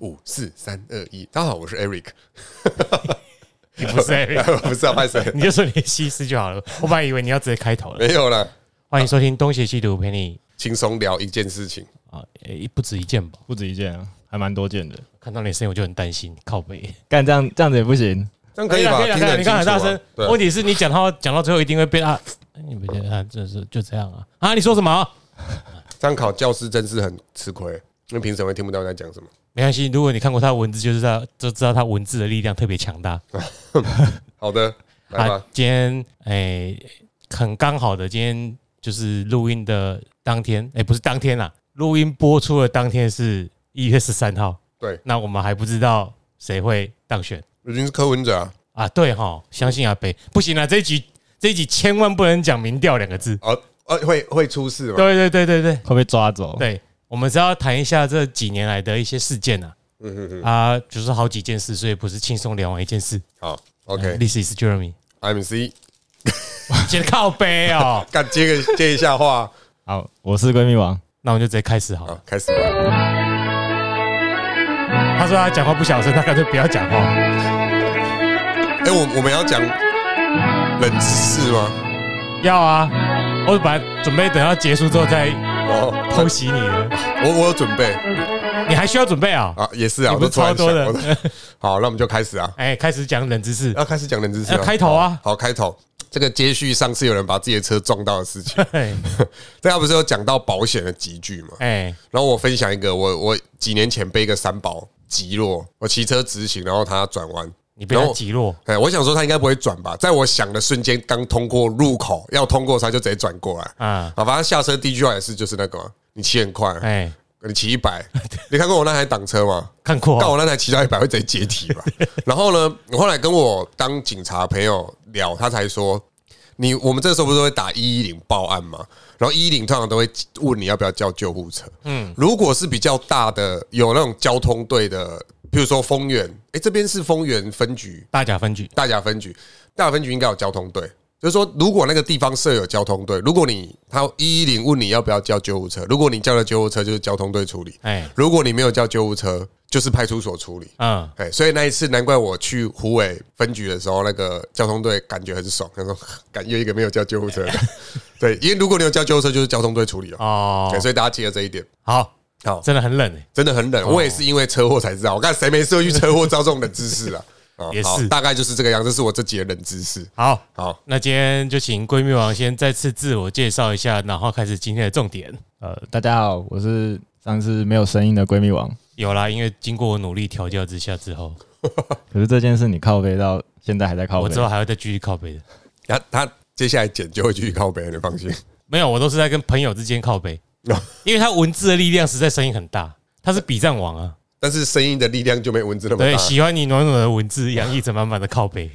五四三二一，大家好，我是 Eric，你不是 Eric，不是啊，派谁？你就说你西施就好了。我本来以为你要直接开头了。没有了，欢迎收听《东邪西毒》，陪你轻松聊一件事情。啊，诶不止一件吧？不止一件啊，还蛮多件的。看到你的声音我就很担心，靠背。干这样这样子也不行，这样可以吧？可以啦可以啦听得你刚才很大声问题是你讲到讲到最后一定会被啊，你不觉得啊？就是就这样啊？啊，你说什么？这样考教师真是很吃亏，因为评审会听不到你在讲什么。没关系，如果你看过他的文字，就知道就知道他文字的力量特别强大。好的，来啊吧。，今天诶、很刚好的，今天就是录音的当天，诶、不是当天啦，录音播出的当天是一月十三号。对，那我们还不知道谁会当选已经是柯文哲啊。啊？对哈，相信阿北不行啊，这一集这一集千万不能讲民调两个字。哦，呃，会会出事吗？对对对对对会被抓走。对，我们是要谈一下这几年来的一些事件啊。嗯哼哼，啊，就是好几件事，所以不是轻松聊完一件事。好，OK，I'm This is Jeremy，I'm C，接着靠背哦。敢接个接一下话，好，我是闺蜜王，那我们就直接开始好了。好，开始吧。他说他讲话不小声，他干脆不要讲话。哎，我我们要讲冷知识吗？要啊，我本来准备等到结束之后再哦，偷袭你了，我我有准备你还需要准备啊？啊，也是啊，你不是我都突然超多的我都 好，那我们就开始啊。哎，开始讲冷知识。要开始讲冷知识开头啊好，好开头。这个接续上次有人把自己的车撞到的事情，哎大家 不是有讲到保险的集聚嘛？哎，然后我分享一个，我我几年前被一个三宝击落，我骑车直行，然后他转弯，你被他击落，哎，我想说他应该不会转吧，在我想的瞬间，刚通过路口要通过，他就直接转过来啊好，反正下车第一句话也是就是那个，你骑很快，哎，你骑一百，你看过我那台挡车吗？看过但我那台骑到一百会直接解体吧。然后呢，我后来跟我当警察朋友聊，他才说，你我们这时候不是会打一一零报案吗？然后一一零通常都会问你要不要叫救护车。嗯，如果是比较大的，有那种交通队的，比如说丰原，诶，这边是丰原分局，大甲分局。大甲分局，大甲分局应该有交通队。就是说，如果那个地方设有交通队，如果你他一一零问你要不要叫救护车，如果你叫了救护车，就是交通队处理；哎，如果你没有叫救护车，就是派出所处理。嗯，哎，所以那一次难怪我去湖尾分局的时候，那个交通队感觉很爽，他说 感觉一个没有叫救护车的，对，因为如果你有叫救护车，就是交通队处理了。哦对，，所以大家记得这一点。好，好，真的很冷哎。真的很冷，我也是因为车祸才知道。我看谁没事会去车祸知道这种冷知识啊？啊 也是大概就是这个样，这是我这集的冷知识。好，好，那今天就请闺蜜王先再次自我介绍一下，然后开始今天的重点。呃，大家好，我是上次没有声音的闺蜜王。有啦，因为经过我努力调教之下之后，可是这件事你靠背到现在还在靠背我之，后还会再继续靠背的。他他接下来剪就会继续靠背，你放心。没有，我都是在跟朋友之间靠背，因为他文字的力量实在声音很大，他是比战王啊。但是声音的力量就没文字那么大对，喜欢你暖暖的文字，洋溢着满满的靠背。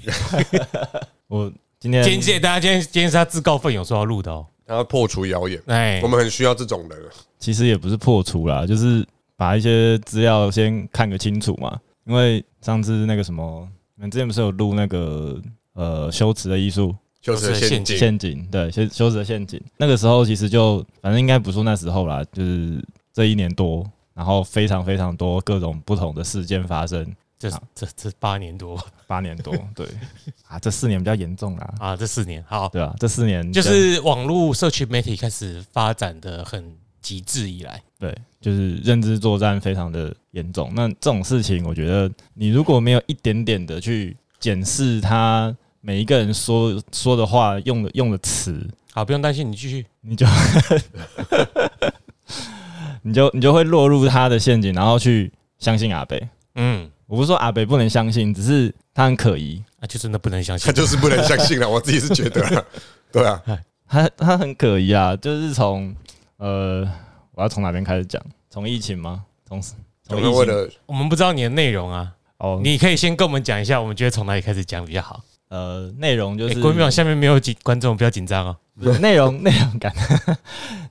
我今天今天谢谢大家，今天今天是他自告奋勇说要录的哦。他要破除谣言，哎我，们很需要这种人。其实也不是破除啦，就是把一些资料先看个清楚嘛。因为上次那个什么，你们之前不是有录那个呃修辞的艺术就是陷阱，陷阱？对，修修辞的陷阱。那个时候其实就反正应该不说那时候啦，就是这一年多，然后非常非常多各种不同的事件发生。这这这八年多 八年多，对啊，这四年比较严重啦，啊，这四年好，对啊，这四年就是网络社区媒体开始发展的很极致以来，对，就是认知作战非常的严重。那这种事情，我觉得你如果没有一点点的去检视他每一个人说说的话用的用的词，好，不用担心，你继续。你就 你就你就会落入他的陷阱，然后去相信阿北。嗯，我不是说阿北不能相信，只是他很可疑，啊就真的不能相信他。就是不能相信了。我自己是觉得啦，对啊，他他很可疑啊，就是从呃，我要从哪边开始讲？从疫情吗？从从疫情们为了我们不知道你的内容啊，哦，你可以先跟我们讲一下，我们觉得从哪里开始讲比较好。呃内容就哎，是闺蜜网下面没有紧观众，不要紧张哦。内容内容感，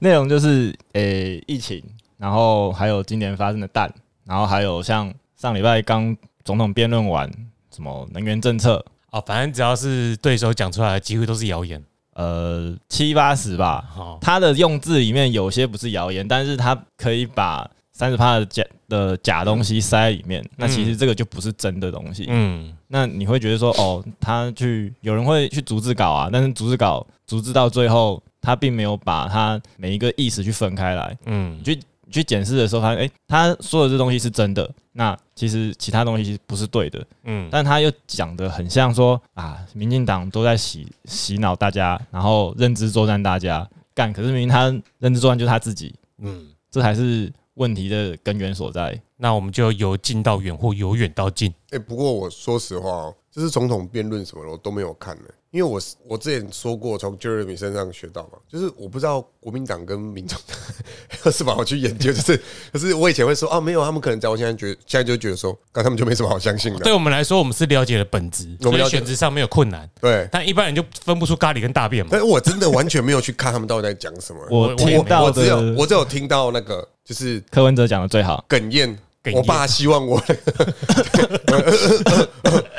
内容就是 诶、疫情，然后还有今年发生的蛋，然后还有像上礼拜刚总统辩论完什么能源政策，哦，反正只要是对手讲出来的，几乎都是谣言。呃七八十吧。哦，他的用字里面有些不是谣言，但是他可以把三十趴的假的假东西塞在里面，那其实这个就不是真的东西。嗯那你会觉得说，哦，他去有人会去逐字稿啊，但是逐字稿逐字到最后，他并没有把他每一个意思去分开来。嗯你去你去检视的时候，发现，诶，他说的这东西是真的，那其实其他东西其实不是对的。嗯，但他又讲的很像说啊，民进党都在洗洗脑大家，然后认知作战大家干，可是明明他认知作战就是他自己，嗯，这才是问题的根源所在。那我们就由近到远或由远到近。哎、不过我说实话哦，就是总统辩论什么的我都没有看呢，因为我是我之前说过，从 Jeremy 身上学到嘛，就是我不知道国民党跟民众党是把我去研究，就是可是我以前会说啊没有，他们可能在我现在觉得现在就觉得说，刚他们就没什么好相信的，对我们来说，我们是了解了本质，我们了解选择上没有困难。对。但一般人就分不出咖喱跟大便嘛。但我真的完全没有去看他们到底在讲什么。我我听到我只有我只有听到那个就是柯文哲讲的最好，哽咽我爸希望我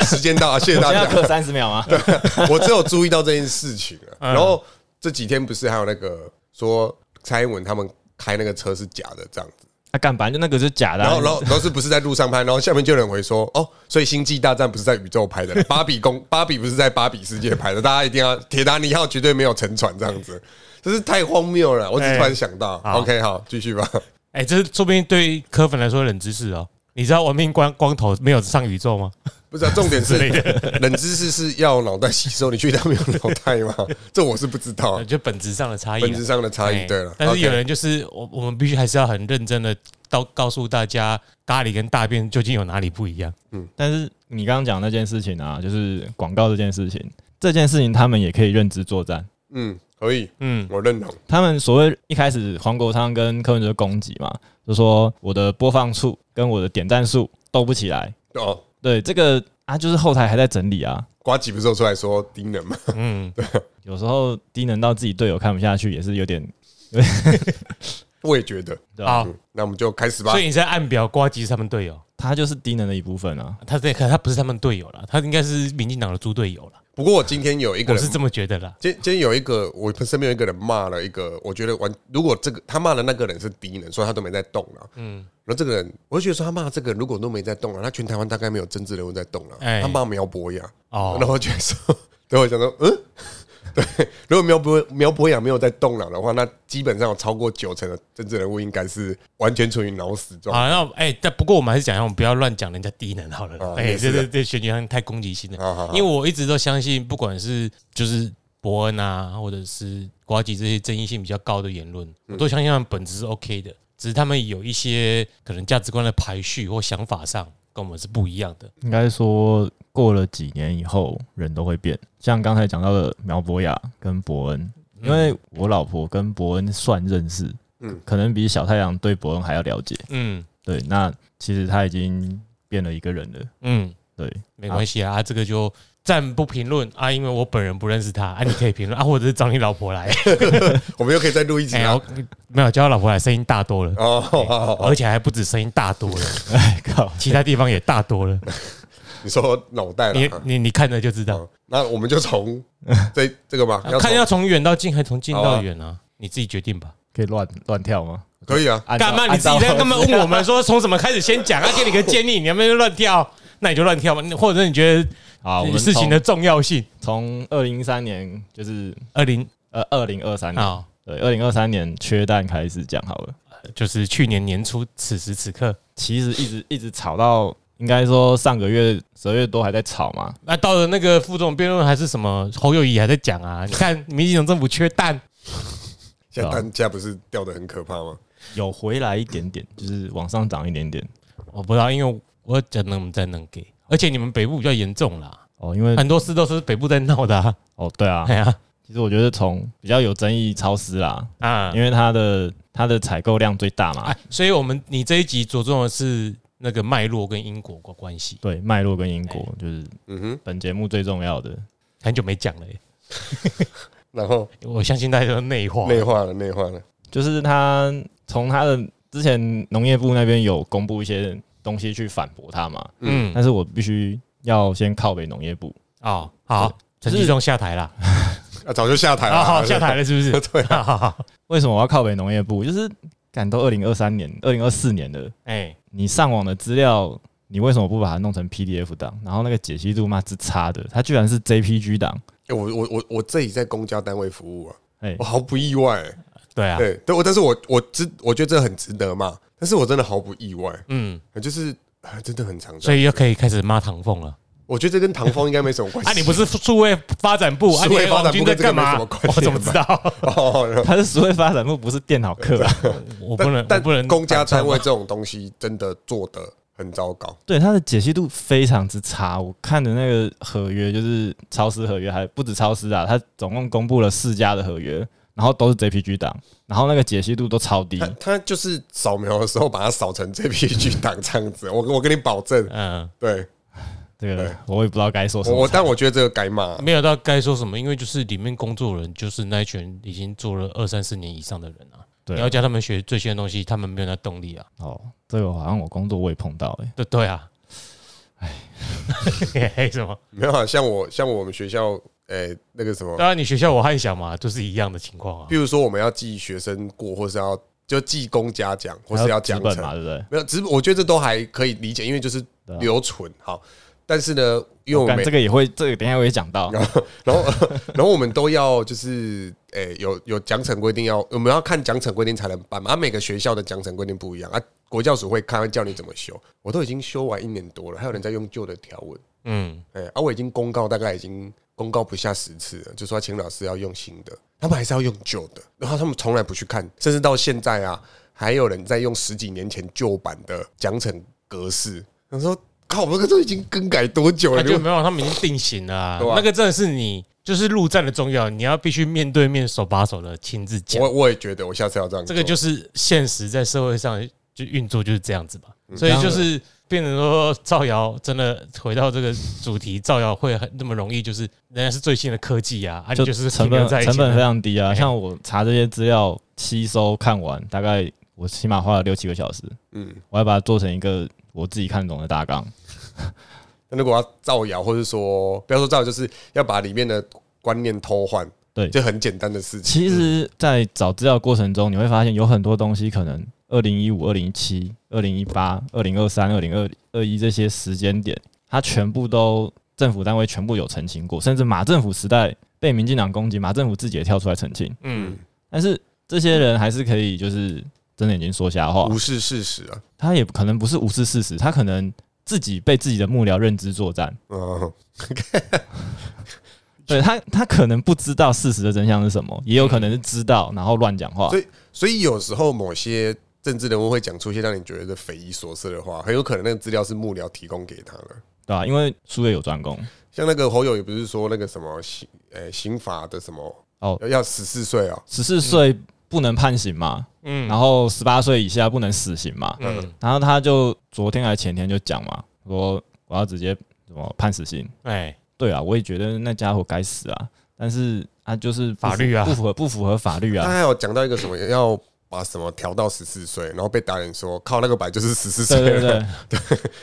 时间到啊，谢谢大家。刻三十秒吗？我只有注意到这件事情了。嗯然后这几天不是还有那个说蔡英文他们开那个车是假的这样子，他干反正就那个是假的啊、然后然后然后是不是在路上拍？然后下面就有人回说哦，所以星际大战不是在宇宙拍的，芭比公芭比不是在芭比世界拍的，大家一定要铁达尼号绝对没有沉船这样子，真是太荒谬了。我只是突然想到好，OK 好，继续吧。哎，这说不定对柯粉来说冷知识哦。你知道亡命光光头没有上宇宙吗？不是、啊，重点是冷知识是要脑袋吸收，你确定他没有脑袋吗？这我是不知道呃，就本质上的差异。本质上的差异。哎对了，但是有人就是我，我们必须还是要很认真的告告诉大家，咖喱跟大便究竟有哪里不一样。嗯但是你刚刚讲那件事情啊，就是广告这件事情，这件事情他们也可以认知作战。嗯，可以，嗯，我认同。他们所谓一开始黄国昌跟柯文哲攻击嘛，就说我的播放数跟我的点赞数斗不起来。哦，对这个啊，就是后台还在整理啊。瓜吉不是有出来说低能吗？嗯，对有时候低能到自己队友看不下去，也是有点 我也觉得。对？好，嗯，那我们就开始吧所。以你在暗表瓜吉是他们队友，他就是低能的一部分啊。他这可他不是他们队友了，他应该是民进党的猪队友了，不过我今天有一个人我是这么觉得啦。今今天有一个，我身边有一个人骂了一个，我觉得完，如果这个他骂的那个人是低能，所以他都没在动了。嗯，然后这个人，我就觉得说他骂这个人如果都没在动了，他全台湾大概没有政治人物在动了。哎他骂苗博雅，哦然后我觉得说，对我想说，嗯，对，如果苗博苗博雅没有在动脑的话，那基本上有超过九成的政治人物应该是完全处于脑死状态。好，那哎，但不过我们还是讲一下，我们不要乱讲人家低能好了啊。哎，这这这选举上太攻击性了。因为我一直都相信，不管是就是伯恩啊，或者是瓜吉这些争议性比较高的言论，我都相信他们本质是 OK 的，只是他们有一些可能价值观的排序或想法上跟我们是不一样的。应该说过了几年以后，人都会变。像刚才讲到的苗博雅跟伯恩，因为我老婆跟伯恩算认识，嗯嗯，可能比小太阳对伯恩还要了解。嗯对，那其实他已经变了一个人了。嗯，对，没关系啊，啊这个就暂不评论啊，因为我本人不认识他啊，你可以评论啊，或者是找你老婆来，我们又可以再录一集哎，啊我。没有叫他老婆来，声音大多了。哦，好好好而且还不止声音大多了，哎 靠，其他地方也大多了。你说脑袋你了。你你看着就知道。哦那我们就从 这这个吧，看从要从远到近还是从近到远啊？你自己决定吧。可以乱乱跳吗？可以啊。按照干嘛？你自己在干嘛问我们说从什么开始先讲？要给你个建议，你要不要乱跳？那你就乱跳嘛。或者你觉得好，我们事情的重要性？从二零一三年就是二零呃二零二三年，啊，对，二零二三年缺蛋开始讲好了。就是去年年初此时此刻，其实一直一直吵到，应该说上个月十二月多还在吵嘛。那到了那个副总辩论还是什么，侯友谊还在讲啊。你看民进党政府缺蛋，现在蛋价不是掉的很可怕吗？有回来一点点，就是往上涨一点点。我不知道，因为我只能再能给，而且你们北部比较严重啦，哦，因为很多事都是北部在闹的啊。哦对啊。哎，呀。其实我觉得从比较有争议超市啦，啊。因为它的它的采购量最大嘛。哎，，所以我们你这一集着重的是那个脉络跟因果的关系，对脉络跟因果就是嗯哼，本节目最重要的。很久没讲了耶。然后？我相信大家都内化，内化了，内化了。就是他从他的之前农业部那边有公布一些东西去反驳他嘛，嗯，但是我必须要先靠北农业部。哦，好，陈继忠下台了，啊，早就下台了，下台了，是不是？对好好好，为什么我要靠北农业部？就是赶到二零二三年、二零二四年了，哎，你上网的资料，你为什么不把它弄成 PDF 档？然后那个解析度嘛之差的，它居然是 JPG 档，欸我我我我自己在公交单位服务啊，哎。我，毫不意外、对啊，对，对我，但是我我知我觉得这很值得骂，但是我真的毫不意外，嗯，就是啊真的很常见。所以又可以开始骂唐凤了。我觉得这跟唐风应该没什么关系。啊，你不是数位发展部，啊，数位发展部在干嘛？跟这个没什么关系我怎么知道？哦？它是数位发展部，不是电脑课啊。我不能，但不能。公家单位这种东西真的做的很糟糕。对，它的解析度非常之差。我看的那个合约就是超市合约，还不止超市啊，他总共公布了四家的合约，然后都是 JPG 档，然后那个解析度都超低他。就是扫描的时候把它扫成 JPG 档这样子，我我跟你保证，嗯，对这对个我也不知道该说什么。我我但我觉得这个该骂，没有到该说什么，因为就是里面工作人就是那一群已经做了二三四年以上的人啊。对你要教他们学最新的东西，他们没有那动力啊。哦，这个好像我工作我也碰到哎、对对啊，哎，嘿什么？没有啊，像我像我们学校，诶、那个什么当，然，你学校我还想嘛，就是一样的情况啊比。如说我们要记学生过，或是要就记功嘉奖，或是要奖惩嘛，对不对？没有，只是我觉得这都还可以理解，因为就是留存好。但是呢，因为我们这个也会，这个等一下我也讲到。然后然后我们都要就是诶、有有奖惩规定要，我们要看奖惩规定才能办嘛。啊，每个学校的奖惩规定不一样啊，国教署会看会教你怎么修。我都已经修完一年多了，还有人在用旧的条文。嗯，哎、啊，我已经公告大概已经公告不下十次了，就说请老师要用新的，他们还是要用旧的，然后他们从来不去看，甚至到现在啊，还有人在用十几年前旧版的奖惩格式。他说：“靠，我那个都已经更改多久了？就没有，他们已经定型了。那个真的是你，就是陆战的重要，你要必须面对面、手把手的亲自讲我。我也觉得，我下次要这样做。这个就是现实，在社会上就运作就是这样子嘛。嗯所以就是变成说，造谣真的回到这个主题，造谣会很那么容易，就是人家是最新的科技啊，啊，你就是成本成本非常低啊。哎像我查这些资料，吸收看完，大概我起码花了六七个小时，嗯，我要把它做成一个我自己看懂的大纲。那如果要造谣，或者说不要说造谣，就是要把里面的观念偷换，对就很简单的事情。其实，在找资料过程中，你会发现有很多东西可能二零一五、二零一七、二零一八、二零二三、二零二二一这些时间点，它全部都政府单位全部有澄清过，甚至马政府时代被民进党攻击，马政府自己也跳出来澄清。嗯，但是这些人还是可以就是睁着眼睛说瞎话，无视事实啊，他也可能不是无视事实，他可能自己被自己的幕僚认知作战。嗯，对他，他可能不知道事实的真相是什么，也有可能是知道，然后乱讲话所。以所以有时候某些政治人物会讲出一些让你觉得匪夷所思的话，很有可能那个资料是幕僚提供给他的。对吧、因为术业有专攻，像那个侯友也不是说那个什么刑，呃、刑法的什么哦要要十四岁哦，十四岁不能判刑嘛，嗯。然后十八岁以下不能死刑嘛，嗯，然后他就昨天还前天就讲嘛，说我要直接什么判死刑。哎，对啊，我也觉得那家伙该死啊，但是啊就是法律啊。不符合不符合法律啊。他还有讲到一个什么要把什么调到十四岁，然后被打脸说靠那个白就是十四岁对对。了，对，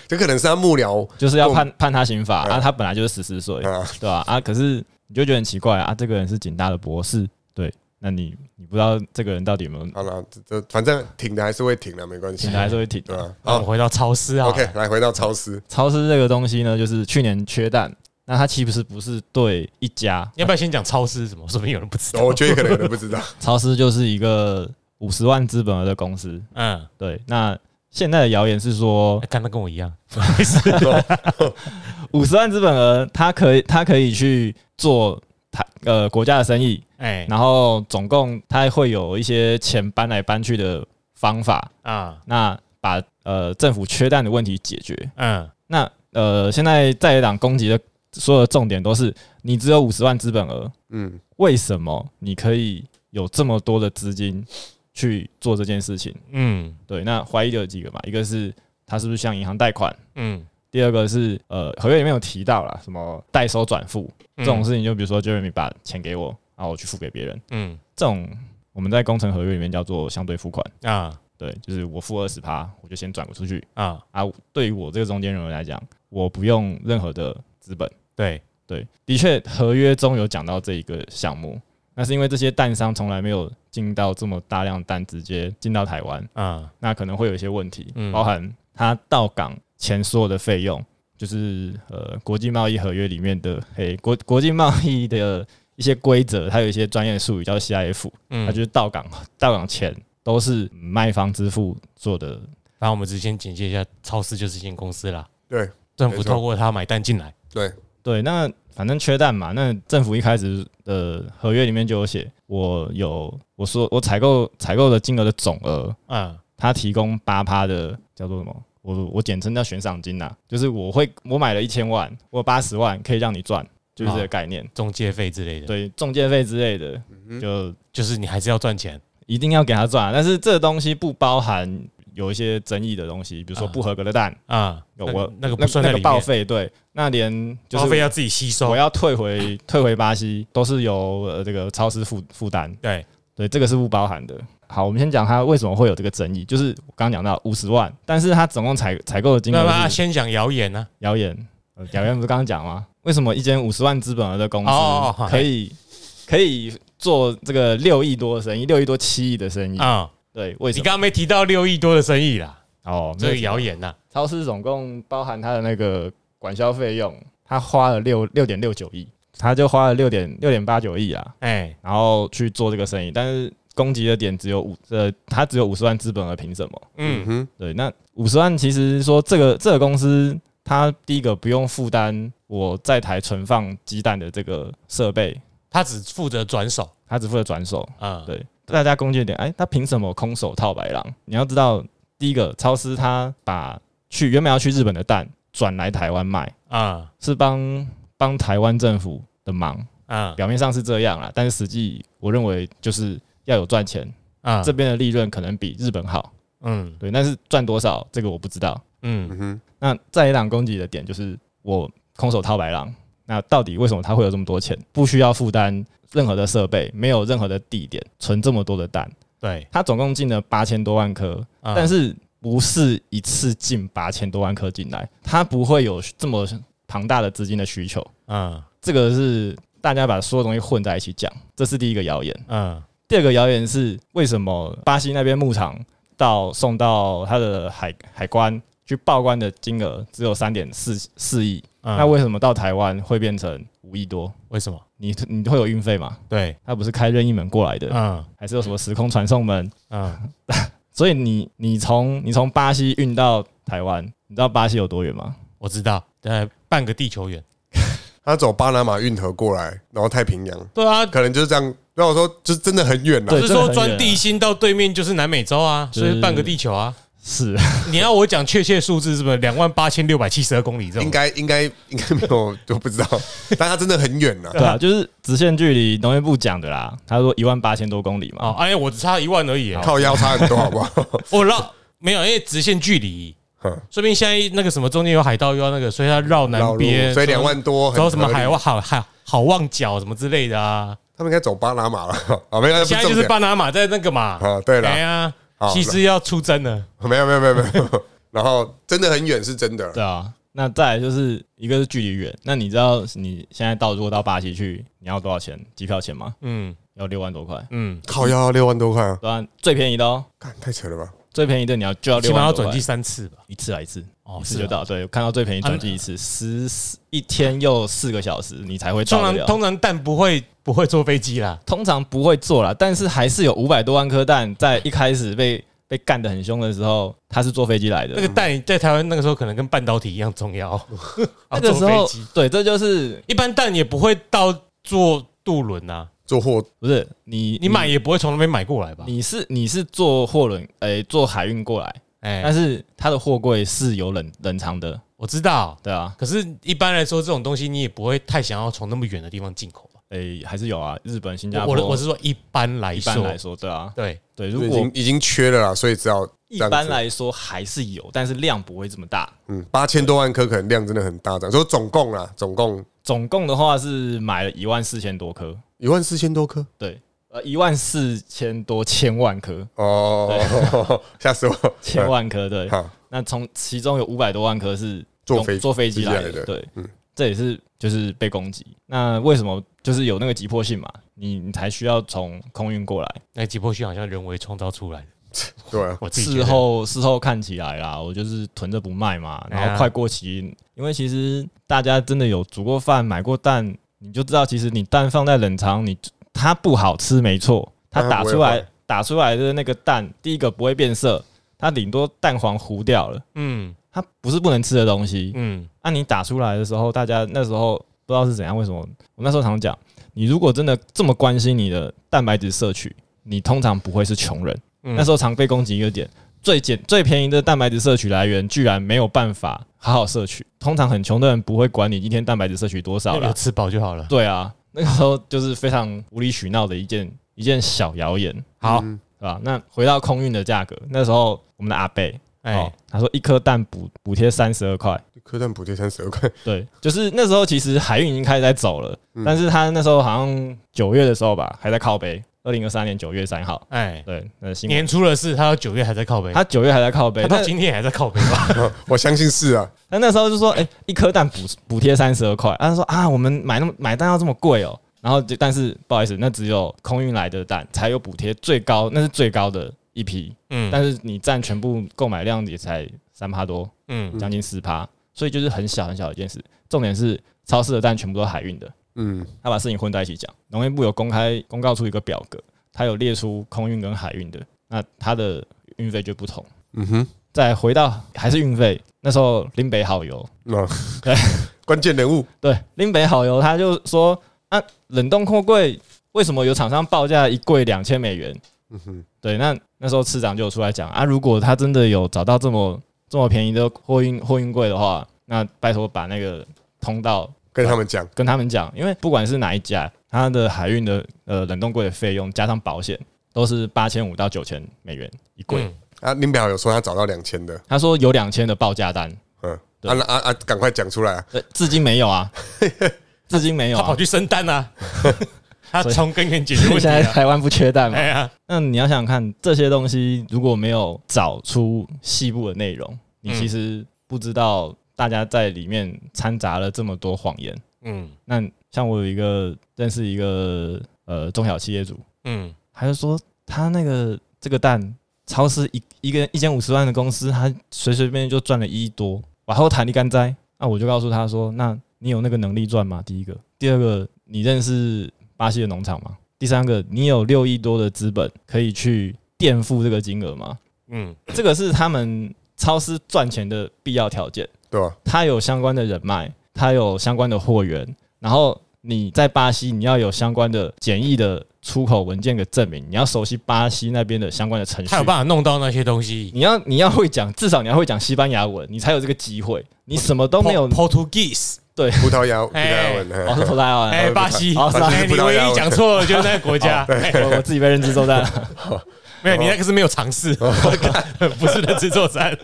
这 可能是他幕僚就是要判判他刑法嗯啊，他本来就是十四岁，啊，对吧、啊？可是你就觉得很奇怪啊，这个人是警大的博士，对，那你你不知道这个人到底有没有好了，这这反正挺的还是会挺的，没关系挺的还是会挺的。对吧？好那我们回到超市啊，OK，来回到超市，超市这个东西呢，就是去年缺蛋，那它其实不是对一家要不要先讲超市是什么？说不定有人不知道。我觉得可能有人不知道，超市就是一个五十万资本额的公司，嗯，对。那现在的谣言是说，看他跟我一样，五十万资本额，他可以他可以去做台呃国家的生意，哎，然后总共它会有一些钱搬来搬去的方法，啊，那把呃政府缺蛋的问题解决。嗯，那呃现在在野党攻击的所有的重点都是你只有五十万资本额，嗯，为什么你可以有这么多的资金去做这件事情？嗯，对，那怀疑的有几个嘛，一个是它是不是向银行贷款，嗯，第二个是呃合约里面有提到啦，什么代收转付这种事情，就比如说 Jeremy 把钱给我，然后我去付给别人，嗯，这种我们在工程合约里面叫做相对付款。啊，对，就是我付二十趴，我就先转出去啊，啊。对于我这个中间人来讲，我不用任何的资本。对，对，的确合约中有讲到这一个项目。那是因为这些蛋商从来没有进到这么大量蛋直接进到台湾，啊，那可能会有一些问题，嗯包含他到港前所有的费用，就是呃国际贸易合约里面的诶国国际贸易的一些规则，它有一些专业术语叫 CIF，它嗯。就，是到港到港前都是卖方支付做的，然后我们只先简介一下，超市就是一间公司啦，对政府透过它买单进来，对，对，那反正缺蛋嘛，那政府一开始的合约里面就有写，我有我说我采购采购的金额的总额，嗯，他提供八趴的叫做什么？我我简称叫悬赏金呐、就是我会我买了一千万，我八十万可以让你赚，就是这个概念。中介费之类的，，对，中介费之类的，嗯就就是你还是要赚钱，一定要给他赚啊。但是这个东西不包含有一些争议的东西，比如说啊不合格的蛋，啊，有我那个不算那个报，废对，那连就是报废要自己吸收我，要退回退回巴西，都是由呃这个超市负负担。对，对，这个是不包含的。好，我们先讲它为什么会有这个争议，就是我刚刚讲到五十万，但是它总共采采购的金额是先讲谣言呢，谣言，呃谣言不是刚刚讲吗？为什么一间五十万资本额的公司可以可以做这个六亿多的生意，六亿多七亿的生意？啊，对，为什么？你刚刚没提到六亿多的生意啦，哦，这个谣言呐，超市总共包含它的那个管销费用，它花了六六点六九亿，它就花了六点六点八九亿啊，哎，然后去做这个生意，但是攻击的点只有五，呃，他只有五十万资本额，凭什么？嗯，哼，对，那五十万其实说这个这个公司，它第一个不用负担我在台存放鸡蛋的这个设备，他只负责转手，他只负责转手。啊，对，大家攻击的点，哎，他凭什么空手套白狼？你要知道，第一个超市他把去原本要去日本的蛋转来台湾卖，啊是帮帮台湾政府的忙，啊表面上是这样啦，但是实际我认为就是要有赚钱，啊，这边的利润可能比日本好，嗯。对，但是赚多少这个我不知道。嗯。嗯哼，那在野党攻击的点就是我空手套白狼，那到底为什么他会有这么多钱？不需要负担任何的设备，没有任何的地点存这么多的蛋，对，他总共进了八千多万颗，啊。但是不是一次进八千多万颗进来，他不会有这么庞大的资金的需求，嗯这个是大家把所有东西混在一起讲，这是第一个谣言。嗯第二个谣言是为什么巴西那边牧场到送到他的海海关去报关的金额只有三点四四亿，嗯，那为什么到台湾会变成五亿多？为什么？你你会有运费吗？对，他不是开任意门过来的，嗯还是有什么时空传送门？嗯，所以你你从你从巴西运到台湾，你知道巴西有多远吗？我知道，大概半个地球远。他走巴拿马运河过来，然后太平洋，对啊，可能就是这样。那我说，就是真的很远呐对。不是说钻地心到对面就是南美洲啊，是所以半个地球啊。是，你要我讲确切数字是不是两万八千六百七十二公里这种？应该应该应该没有，都不知道。但它真的很远呐。对啊，就是直线距离农业部讲的啦，他说一万八千多公里嘛。哦，哎，我只差一万而已。靠腰差很多，好不好？我绕没有，因为直线距离，哼说明现在那个什么中间有海盗又要那个，所以他绕南边，所以两万多，然后什么海湾，望好好好望角什么之类的啊。他们应该走巴拿马了 啊？没有，现在就是巴拿马在那个嘛。啊。对了，哎呀，好西施要出征了。没有没有没有没有。然后真的很远是真的，对啊，那再来就是一个是距离远，那你知道你现在到如果到巴西去，你要多少钱？机票钱吗？嗯要六万多块，嗯，靠要六万多块啊！当然最便宜的哦，看太扯了吧？最便宜的你要就要起六万多块码要转机，三次吧。一次来一次，哦。一次就到。对，看到最便宜转机一次，十四一天又四个小时，你才会通到得了。常通常蛋不会不会坐飞机啦。通常不会坐啦，但是还是有五百多万颗蛋在一开始被被干得很凶的时候，他是坐飞机来的。那个蛋在台湾那个时候可能跟半导体一样重要。那个时候 对，这就是一般蛋也不会到坐渡轮呐，坐货不是你你买也不会从那边买过来吧？你是你是坐货轮，诶、坐海运过来，哎但，是它的货柜是有冷冷藏的，我知道，对啊，可是一般来说这种东西你也不会太想要从那么远的地方进口吧？诶、还是有啊，日本、新加坡，我的我是说一般来一般说，来说，对啊，对，对，已如果经已经缺了啦，所以只要一般来说还是有，但是量不会这么大。嗯八千多万颗，可能量真的很大。这样说总共啊，总共总共的话是买了一万四千多颗，一万四千多颗对，呃，一万四千多千万颗，哦，吓死我！千万颗，对。好，那从其中有五百多万颗是坐飞坐飞机来的的，对，嗯这也是就是被攻击。那为什么就是有那个急迫性嘛？你你才需要从空运过来。那急迫性好像人为创造出来的，对啊，我事后事后看起来啦，我就是囤着不卖嘛，然后快过期，因为其实大家真的有煮过饭、买过蛋，你就知道，其实你蛋放在冷藏，你它不好吃，没错，它打出来打出来的那个蛋，第一个不会变色，它顶多蛋黄糊掉了，嗯它不是不能吃的东西。嗯，那、你打出来的时候，大家那时候不知道是怎样，为什么我那时候常讲，你如果真的这么关心你的蛋白质摄取，你通常不会是穷人。嗯。那时候常被攻击一个点，最简最便宜的蛋白质摄取来源，居然没有办法好好摄取。通常很穷的人不会管你一天蛋白质摄取多少了，有吃饱就好了。对啊，那个时候就是非常无理取闹的一件一件小谣言，好，嗯。对吧？那回到空运的价格，那时候我们的阿贝，哎。哦，，他说一颗蛋补补贴三十二块，一颗蛋补贴三十二块，对，就是那时候其实海运已经开始在走了，嗯。但是他那时候好像九月的时候吧，还在靠背，二零二三年九月三号，哎，对，那新年初的事，他到九月还在靠背，他九月还在靠背，他今天也还在靠背吧？我相信是啊，那那时候就说，哎、一颗蛋补补贴三十二块，他说啊，我们买那么买蛋要这么贵哦、然后就但是不好意思，那只有空运来的蛋才有补贴，最高那是最高的一批，嗯。但是你占全部购买量也才三趴多，嗯。将近四趴，所以就是很小很小的一件事。重点是超市的蛋全部都是海运的，嗯，他把事情混在一起讲。农业部有公开公告出一个表格，他有列出空运跟海运的，那它的运费就不同。嗯哼，再回到还是运费，那时候林北好油，那对 关键人物，对，林北好油，他就说啊，冷冻货柜为什么有厂商报价一柜两千美元？嗯哼，对，那那时候市长就有出来讲啊，如果他真的有找到这么这么便宜的货运货运柜的话，那拜托把那个通道跟他们讲，跟他们讲，因为不管是哪一家，它的海运的呃冷冻柜的费用加上保险都是八千五到九千美元一柜。嗯啊，林表有说他找到两千的，他说有两千的报价单，嗯，啊那啊啊，赶快讲出来啊，呃，至今没有啊，至今没有、啊。他跑去生蛋啊，他从根源解决问题 现在啊。台湾不缺蛋嘛哎？呀，那你要想想看，这些东西如果没有找出细部的内容，你嗯其实不知道大家在里面掺杂了这么多谎言。嗯那像我有一个认识一个呃中小企业主，嗯，他就说他那个这个蛋，超市一一个一间五十万的公司，他随随便便就赚了一亿多，然后弹力干栽。那我就告诉他说，那你有那个能力赚吗？第一个，第二个，你认识巴西的农场吗？第三个，你有六亿多的资本可以去垫付这个金额吗？嗯这个是他们超市赚钱的必要条件。对吧？他有相关的人脉，他有相关的货源，然后你在巴西，你要有相关的简易的出口文件的证明，你要熟悉巴西那边的相关的程序他有，办法弄到那些东西。你要你要会讲，至少你要会讲西班牙文，你才有这个机会。你什么都没有，Portuguese，对。葡萄牙，葡萄牙哎文，哦是葡萄牙文，哎，巴西，哦是啊哎，你唯一讲错了就是那个国家，哎我我自己被认知作战，没有，你那个是没有尝试，不是认知作战。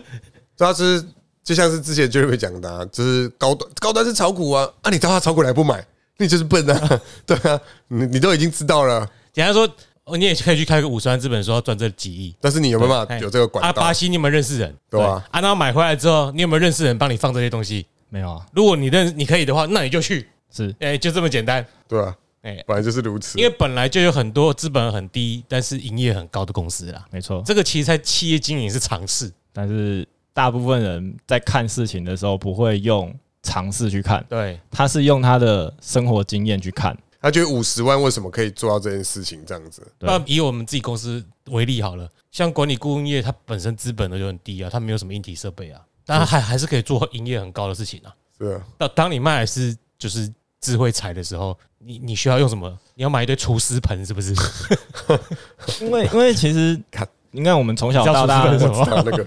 主要是就像是之前 Jeremy 讲的、啊，就是高端高端是炒股啊，啊，你找他炒股来不买，你就是笨啊，对啊，你你都已经知道了，简单说，哦你也可以去开个五十万资本，说要赚这几亿。但是你有没有办法哎有这个管啊，道？巴西你有没有认识人？对啊啊，然后买回来之后，你有没有认识人帮你放这些东西？没有啊，如果你认你可以的话，那你就去，是哎，就这么简单。对啊，哎，本来就是如此。因为本来就有很多资本很低，但是营业很高的公司啦。没错。这个其实在企业经营是常事，但是大部分人在看事情的时候，不会用尝试去看，对，他是用他的生活经验去看。他觉得五十万为什么可以做到这件事情？这样子，那以我们自己公司为例好了，像管理顾问业，它本身资本呢就很低啊，它没有什么硬体设备啊，但它还还是可以做营业很高的事情啊。是啊，当当你卖的是就是智慧财的时候，你你需要用什么？你要买一堆厨师盆是不是？因为因为其实看，你看我们从小到大我知道那个，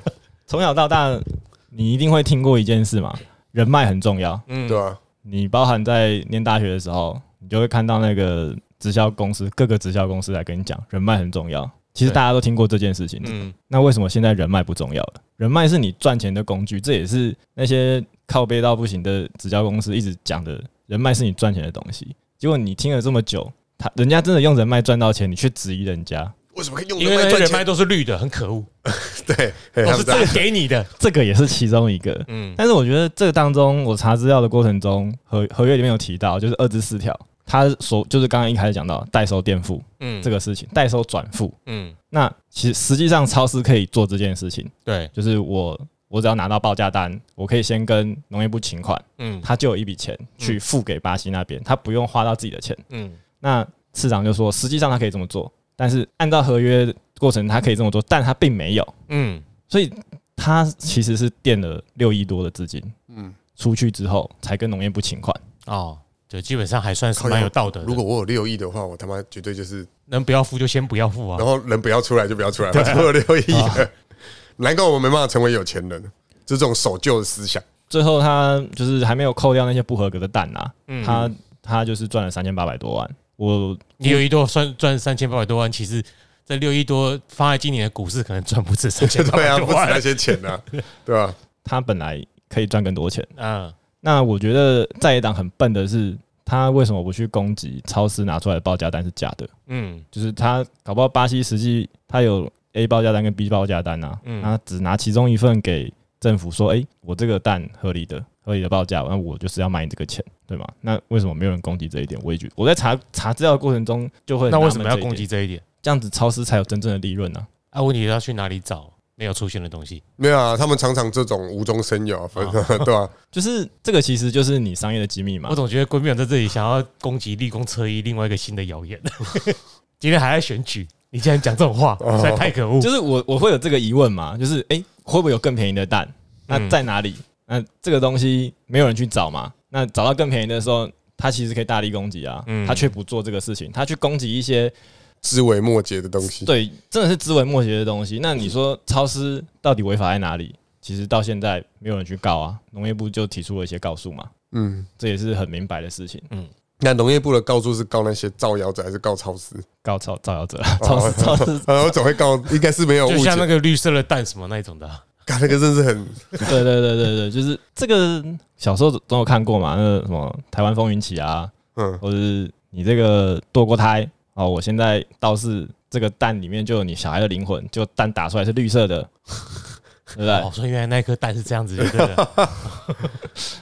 从小到大，你一定会听过一件事嘛，人脉很重要。嗯对，啊，你包含在念大学的时候，你就会看到那个直销公司，各个直销公司来跟你讲，人脉很重要。其实大家都听过这件事情，嗯，那为什么现在人脉不重要了？人脉是你赚钱的工具，这也是那些靠背到不行的直销公司一直讲的，人脉是你赚钱的东西。结果你听了这么久，他人家真的用人脉赚到钱，你却质疑人家，为什么可以用因为人脉赚那些人脉？都是绿的，很可恶，对，我是这个给你的。这个也是其中一个。嗯，但是我觉得这个当中，我查资料的过程中，合合约里面有提到，就是二至四条，他所就是刚刚一开始讲到代收垫付嗯。这个事情，代收转付。嗯，那其实实际上超市可以做这件事情，对，就是我我只要拿到报价单，我可以先跟农业部请款，嗯。他就有一笔钱去付给巴西那边，他不用花到自己的钱。嗯。那市长就说，实际上他可以这么做，但是按照合约过程，他可以这么做，但他并没有，嗯所以他其实是垫了六亿多的资金嗯，出去之后，才跟农业部请款。哦，就基本上还算是蛮有道德的。如果我有六亿的话，我他妈绝对就是，能不要付就先不要付啊然。后能不要出来就不要出来，我有六亿了，难怪我没办法成为有钱人，就这种守旧的思想。最后他就是还没有扣掉那些不合格的蛋啊，嗯他他就是赚了三千八百多万。我你有一多赚赚三千八百多万，其实这六亿多放在今年的股市，可能赚不止三千八对啊，百多万。不止那些钱啊，对吧？他本来可以赚更多钱，啊那我觉得在野党很笨的是，他为什么不去攻击超市拿出来的报价单是假的？嗯就是他搞不好巴西实际他有 A 报价单跟 B 报价单啊，嗯他只拿其中一份给政府说，哎、我这个蛋合理的合理的报价，那我就是要卖你这个钱，对吗？那为什么没有人攻击这一点？我也觉得我在查查资料的过程中就会那为什么要攻击这一点？这样子超市才有真正的利润呢、啊，问题是要去哪里找没有出现的东西？没有啊，他们常常这种无中生有啊，反正 对吧？就是这个其实就是你商业的机密嘛我。总觉得郭明友在这里想要攻击立功车衣另外一个新的谣言。今天还在选举，你竟然讲这种话，实在太可恶。就是我我会有这个疑问嘛，就是哎、诶会不会有更便宜的蛋？那嗯在哪里？那这个东西没有人去找嘛？那找到更便宜的时候，他其实可以大力攻击啊，嗯他却不做这个事情，他去攻击一些枝微末节的东西。对真的是枝微末节的东西。那你说超市到底违法在哪里？其实到现在没有人去告啊，农业部就提出了一些告诉嘛，嗯，这也是很明白的事情。那农业部的告诉是告那些造谣者还是告超市？告造造谣者，超市 超市，呃，我总会告，应该是没有误。就像那个绿色的蛋什么那种的啊，干那个真是很 对对对对对，就是这个小时候总有看过嘛，那个什么台湾风云起啊，嗯，或者是你这个堕过胎哦，我现在倒是这个蛋里面就有你小孩的灵魂，就蛋打出来是绿色的，对不对哦，？所以原来那颗蛋是这样子的，对？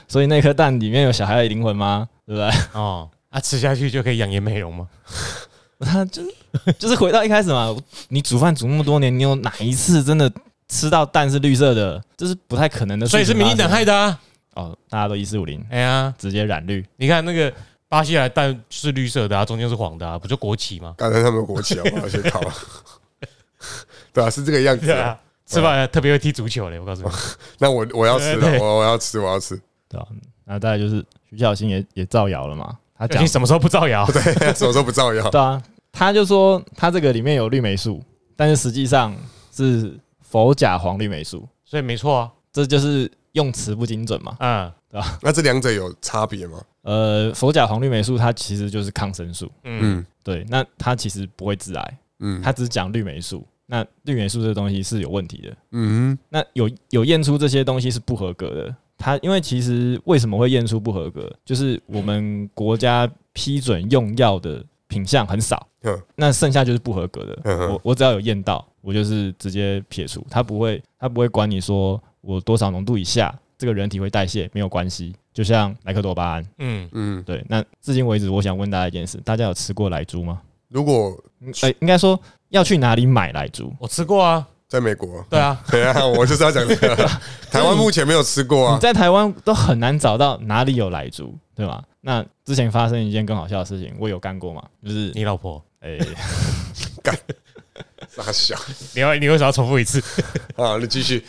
所以那颗蛋里面有小孩的灵魂吗？对不对？哦，啊，吃下去就可以养颜美容吗？他 就是就是回到一开始嘛，你煮饭煮那么多年，你有哪一次真的吃到蛋是绿色的？这是不太可能的。所以是民进党害的啊！哦，大家都一四五零，哎呀，直接染绿。你看那个巴西来的蛋是绿色的啊，中间是黄的啊，不就国旗吗？刚才他们的国旗好不好？先考。对啊，是这个样子啊。吃饭还特别会踢足球嘞，我告诉你。那我我要吃了，我我要吃，我要吃。对啊、那大概就是徐小新也也造谣了嘛，他讲你什么时候不造谣？对，什么时候不造谣？对啊，他就说他这个里面有绿霉素，但是实际上是否甲黄绿霉素，所以没错啊，这就是用词不精准嘛。嗯对吧 那这两者有差别吗？呃，否甲黄绿霉素它其实就是抗生素，嗯嗯对，那它其实不会致癌，嗯它只讲绿霉素。那绿霉素这个东西是有问题的，嗯那有有验出这些东西是不合格的。它因为其实为什么会验出不合格，就是我们国家批准用药的品项很少，嗯那剩下就是不合格的。嗯我我只要有验到，我就是直接撇除，它不会它不会管你说我多少浓度以下，这个人体会代谢没有关系。就像莱克多巴胺，嗯，嗯，对。那至今为止，我想问大家一件事：大家有吃过莱猪吗？如果嗯哎、应该说要去哪里买莱猪？我吃过啊，在美国，对啊，对啊，我就是要讲这个。台湾目前没有吃过啊，你在台湾都很难找到哪里有莱猪，对吧？那之前发生一件更好笑的事情，我有干过嘛，就是你老婆，哎、傻小。你要你为什么要重复一次？啊，你继续。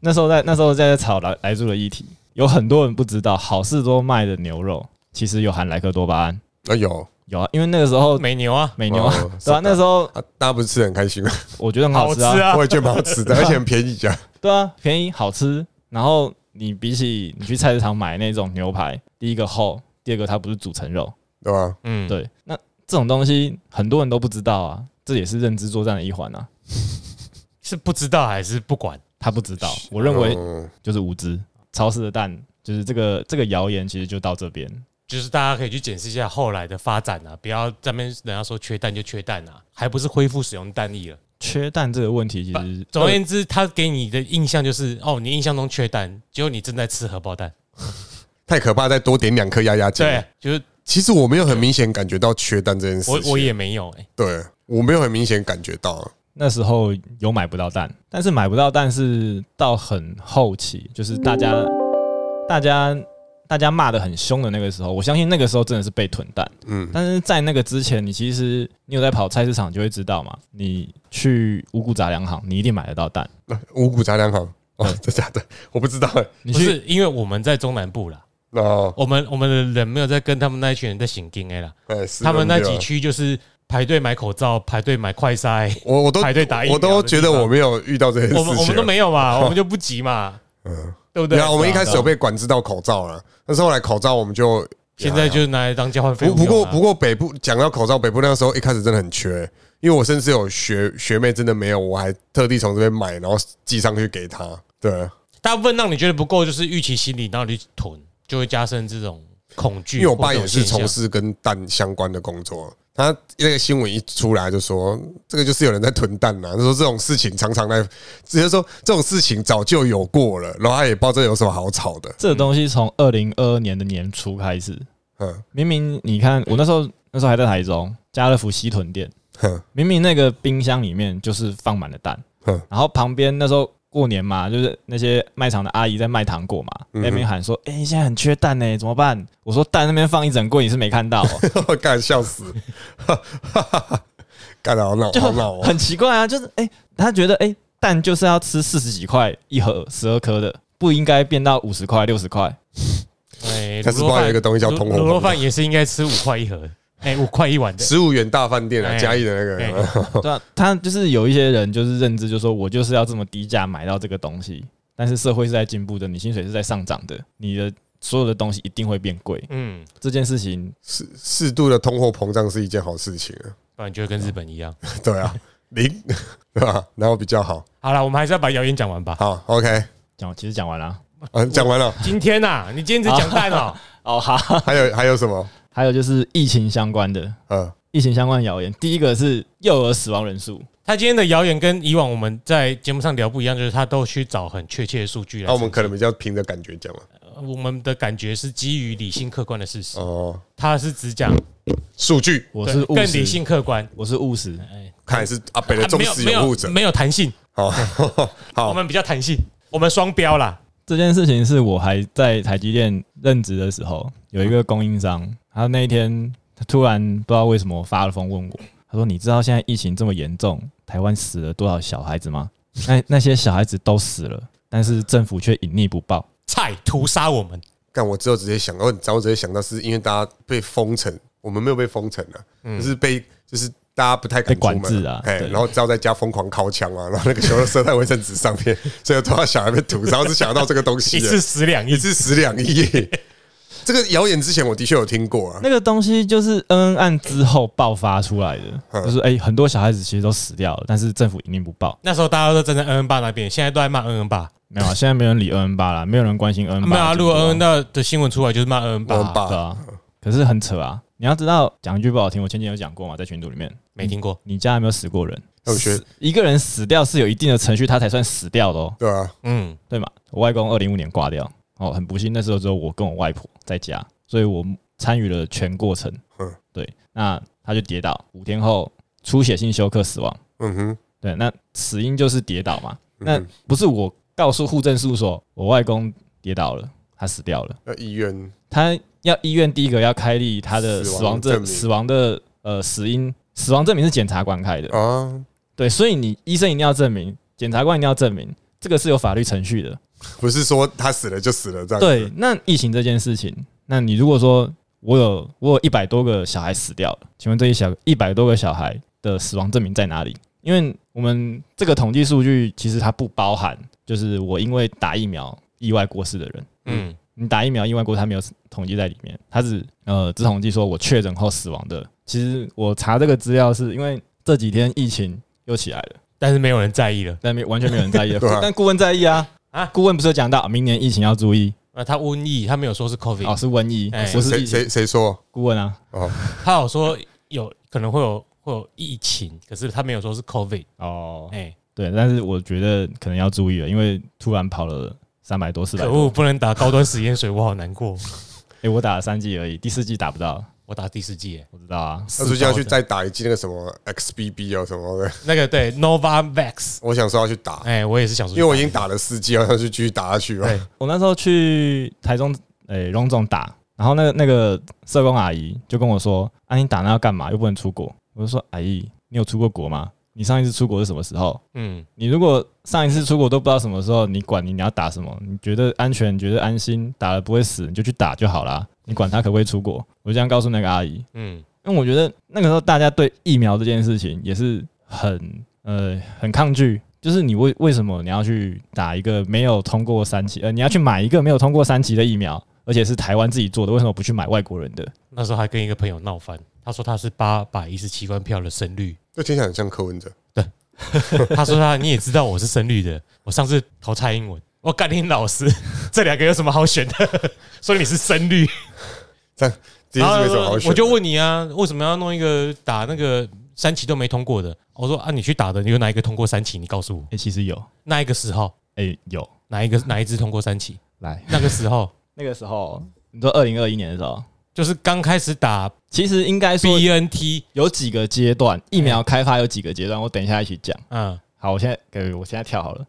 那时候在那时候在炒莱莱猪的议题，有很多人不知道，好事多卖的牛肉其实有含莱克多巴胺，啊有有啊，因为那个时候美牛啊，美牛啊，哦对啊，那时候啊，大家不是吃的很开心吗？我觉得很好吃啊，好吃啊我，也觉得蛮好吃的，而且很便宜价。对啊，便宜好吃。然后你比起你去菜市场买那种牛排，第一个厚，第二个它不是煮成肉，对吧？嗯，对，那这种东西很多人都不知道啊，这也是认知作战的一环啊。是不知道还是不管？他不知道，我认为嗯就是无知。超市的蛋就是这个这个谣言，其实就到这边。就是大家可以去检视一下后来的发展啊，不要在那边人家说缺蛋就缺蛋啊，还不是恢复使用蛋力了。缺蛋这个问题，其实总而言之，他给你的印象就是，哦，你印象中缺蛋，结果你正在吃荷包蛋。太可怕，再多点两颗压压惊。对，就是其实我没有很明显感觉到缺蛋这件事情，我我也没有哎，对我没有很明显感觉到，那时候有买不到蛋，但是买不到蛋是到很后期，就是大家大家大家骂的很凶的那个时候，我相信那个时候真的是被囤蛋。嗯，但是在那个之前，你其实你有在跑菜市场就会知道嘛，你去五谷杂粮行，你一定买得到蛋。五谷杂粮行？哦，真假的？我不知道。哎，不你去是因为我们在中南部啦，哦，我们我们的人没有在跟他们那一群人在行经哎啦，哎，是他们那几区就是排队买口罩，排队买快筛，我我都排队打疫苗我都觉得我没有遇到这些事情，我们我们都没有嘛，我们就不急嘛，嗯，对不对对？啊，我们一开始有被管制到口罩了，但是后来口罩我们就 现在就是拿来当交换费不用用啊。不过不过北部讲到口罩，北部那个时候一开始真的很缺，因为我甚至有学学妹真的没有，我还特地从这边买，然后寄上去给她。对，大部分让你觉得不够，就是预期心理，然后你去囤，就会加深这种恐惧。因为我爸也是从事跟蛋相关的工作，他那个新闻一出来就说，这个就是有人在囤蛋呐、他说这种事情常常在，直接说这种事情早就有过了，然后他也不知道这有什么好吵的。这个东西从二零二二年的年初开始，嗯。明明你看我那时候那时候还在台中家乐福西屯店，哼明明那个冰箱里面就是放满了蛋。哼，然后旁边那时候过年嘛，就是那些卖场的阿姨在卖糖果嘛，嗯那边喊说：“哎、现在很缺蛋呢、怎么办？”我说：“蛋那边放一整柜，你是没看到、哦，干笑死，干得好闹就好闹哦。很奇怪啊。”就是哎、他觉得哎、蛋就是要吃四十几块一盒，十二颗的，不应该变到五十块、六十块。哎，但是不知道有一个东西叫通货卤肉饭也是应该吃五块一盒，哎，五块一碗的。十五元大饭店啊，哎嘉义的那哎 个，对啊，他就是有一些人就是认知，就说我就是要这么低价买到这个东西，但是社会是在进步的，你薪水是在上涨的，你的所有的东西一定会变贵。嗯，这件事情适适度的通货膨胀是一件好事情啊。不然就会跟日本一样。对啊，零 对吧？然后比较好。好了，我们还是要把谣言讲完吧。好，OK，讲其实讲完了。啊，讲完了。今天呐，你今天只讲蛋哦，哦，好，还有还有什么？还有就是疫情相关的，嗯，疫情相关的谣言，第一个是幼儿死亡人数，他今天的谣言跟以往我们在节目上聊不一样，就是他都去找很确切的数据来那我。们可能比较凭着感觉讲嘛。呃我们的感觉是基于理性客观的事实，哦，他是只讲数据我是更理，性客观，我是务实。哎，看来是阿北的忠啊没有没实拥护者。有没有弹性，好，我好，们比较弹性，我们双标啦。这件事情是我还在台积电任职的时候，有一个供应商，他那一天他突然不知道为什么发了疯问我，他说：“你知道现在疫情这么严重，台湾死了多少小孩子吗？那那些小孩子都死了，但是政府却隐匿不报。菜屠杀我们，但我之后直接想，到，你知道我直接想到是因为大家被封城，我们没有被封城啊，就是被就是大家不太敢被管出门制啊哎，然后只要在家疯狂敲枪啊，然后那个球都射在卫生纸上面，所以多少小孩被屠杀，我只想到这个东西，一次死两亿一，次死两亿。这个谣言之前我的确有听过啊，那个东西就是恩恩案之后爆发出来的，嗯就是哎、很多小孩子其实都死掉了，但是政府一定不报。那时候大家都站在恩恩爸那边，现在都在骂恩恩爸。没有啊，现在没人理恩恩爸了，没有人关心恩恩爸。没有啊，如果恩恩的新闻出来，就是骂恩恩爸啊。恩爸对啊，可是很扯啊！你要知道，讲一句不好听，我前几天有讲过嘛，在群组里面，没听过，你家有没有死过人？有学死一个人死掉是有一定的程序，他才算死掉的哦，对啊，嗯，对嘛？我外公二零五年挂掉，哦，很不幸，那时候只有我跟我外婆在家，所以我参与了全过程。嗯对，那他就跌倒，五天后出血性休克死亡。嗯哼，对，那死因就是跌倒嘛，那不是我告诉户政事务所，我外公跌倒了，他死掉了。那医院他要医院第一个要开立他的死亡证死亡的呃死因死亡证明是检察官开的，啊，对，所以你医生一定要证明，检察官一定要证明，这个是有法律程序的。不是说他死了就死了这样子。对，那疫情这件事情，那你如果说我有我有一百多个小孩死掉了，请问这一小一百多个小孩的死亡证明在哪里？因为我们这个统计数据其实它不包含，就是我因为打疫苗意外过世的人。嗯，你打疫苗意外过，它没有统计在里面，它只呃只统计说我确诊后死亡的。其实我查这个资料是因为这几天疫情又起来了，但是没有人在意了。但没完全没有人在意了 啊但顾问在意啊啊啊！顾问不是有讲到明年疫情要注意啊他瘟疫，他没有说是 COVID，哦，是瘟疫，不是疫情。谁谁说？顾问啊，哦，他有说有可能会有会有疫情，可是他没有说是 COVID。哦，哎，对，但是我觉得可能要注意了，因为突然跑了三百多、四百可多恶，，不能打高端实验水，我好难过。哎，我打了三剂而已，第四剂打不到。我打第四季耶，我知道啊，他最近要去再打一季那个什么 XBB 啊什么的，那个对 Novavax，我想说要去打，哎，我也是想说，因为我已经打了四剂，好像就继续打下去吧。对我那时候去台中诶荣总打，然后那个那个社工阿姨就跟我说：“啊，你打那要干嘛？又不能出国。”我就说：“阿姨，你有出过国吗？你上一次出国是什么时候？嗯你如果上一次出国都不知道什么时候，你管你你要打什么？你觉得安全，你觉得安心，打了不会死，你就去打就好啦。你管他可不可以出国？”我就这样告诉那个阿姨，嗯因为我觉得那个时候大家对疫苗这件事情也是很呃很抗拒，就是你为为什么你要去打一个没有通过三期，呃，你要去买一个没有通过三期的疫苗，而且是台湾自己做的，为什么不去买外国人的？那时候还跟一个朋友闹翻，他说他是八百一十七万票的胜率，这听起来很像柯文哲。对 他说他你也知道我是胜率的，我上次投蔡英文，我干你老师，这两个有什么好选的？所以你是深绿，这这件事没什么好选。我就问你啊，为什么要弄一个打那个三期都没通过的？我说啊，你去打的，你有哪一个通过三期？你告诉我，诶、其实有，那一个时候诶、有哪一个哪一支通过三期？来那个时候 那个时候，你说二零二一年的时候，就是刚开始打其实应该说 BNT，有几个阶段，疫苗开发有几个阶段，我等一下一起讲。嗯好，我现在给我现在跳好了，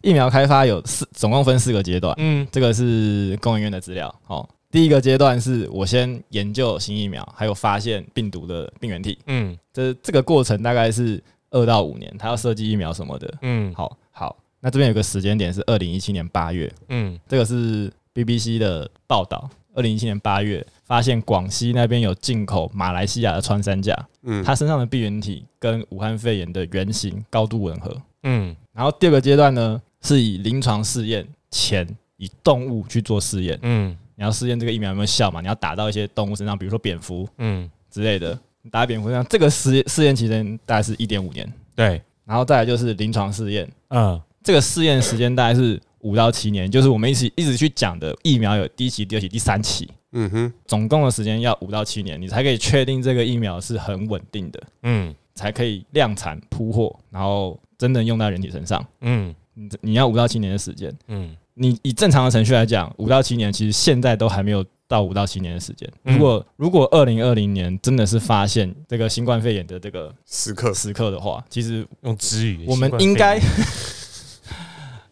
疫苗开发有四，总共分四个阶段。嗯这个是工研院的资料。哦，第一个阶段是我先研究新疫苗，还有发现病毒的病原体。嗯这这个过程大概是二到五年，他要设计疫苗什么的。嗯好好，那这边有个时间点是二零一七年八月，嗯这个是 BBC 的报道。二零一七年八月，发现广西那边有进口马来西亚的穿山甲，嗯，它身上的病原体跟武汉肺炎的原型高度吻合。嗯。然后第二个阶段呢，是以临床试验前以动物去做试验，嗯。你要试验这个疫苗有没有效嘛？你要打到一些动物身上，比如说蝙蝠嗯，之类的，你打蝙蝠身上，这个试试验期间大概是一点五年，对，然后再来就是临床试验，嗯。这个试验时间大概是五到七年，就是我们一起一直去讲的疫苗有第一期、第二期、第三期，嗯哼，总共的时间要五到七年，你才可以确定这个疫苗是很稳定的，嗯。才可以量产铺货，然后真的用到人体身上。嗯。你你要五到七年的时间，嗯。你以正常的程序来讲，五到七年其实现在都还没有到五到七年的时间。嗯。如果如果二零二零年真的是发现这个新冠肺炎的这个时刻。时刻的话，其实用之语，我们应该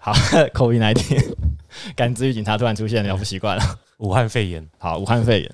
好 COVID 1 9感知语警察突然出现了，我不习惯了。武汉肺炎，好，武汉肺炎。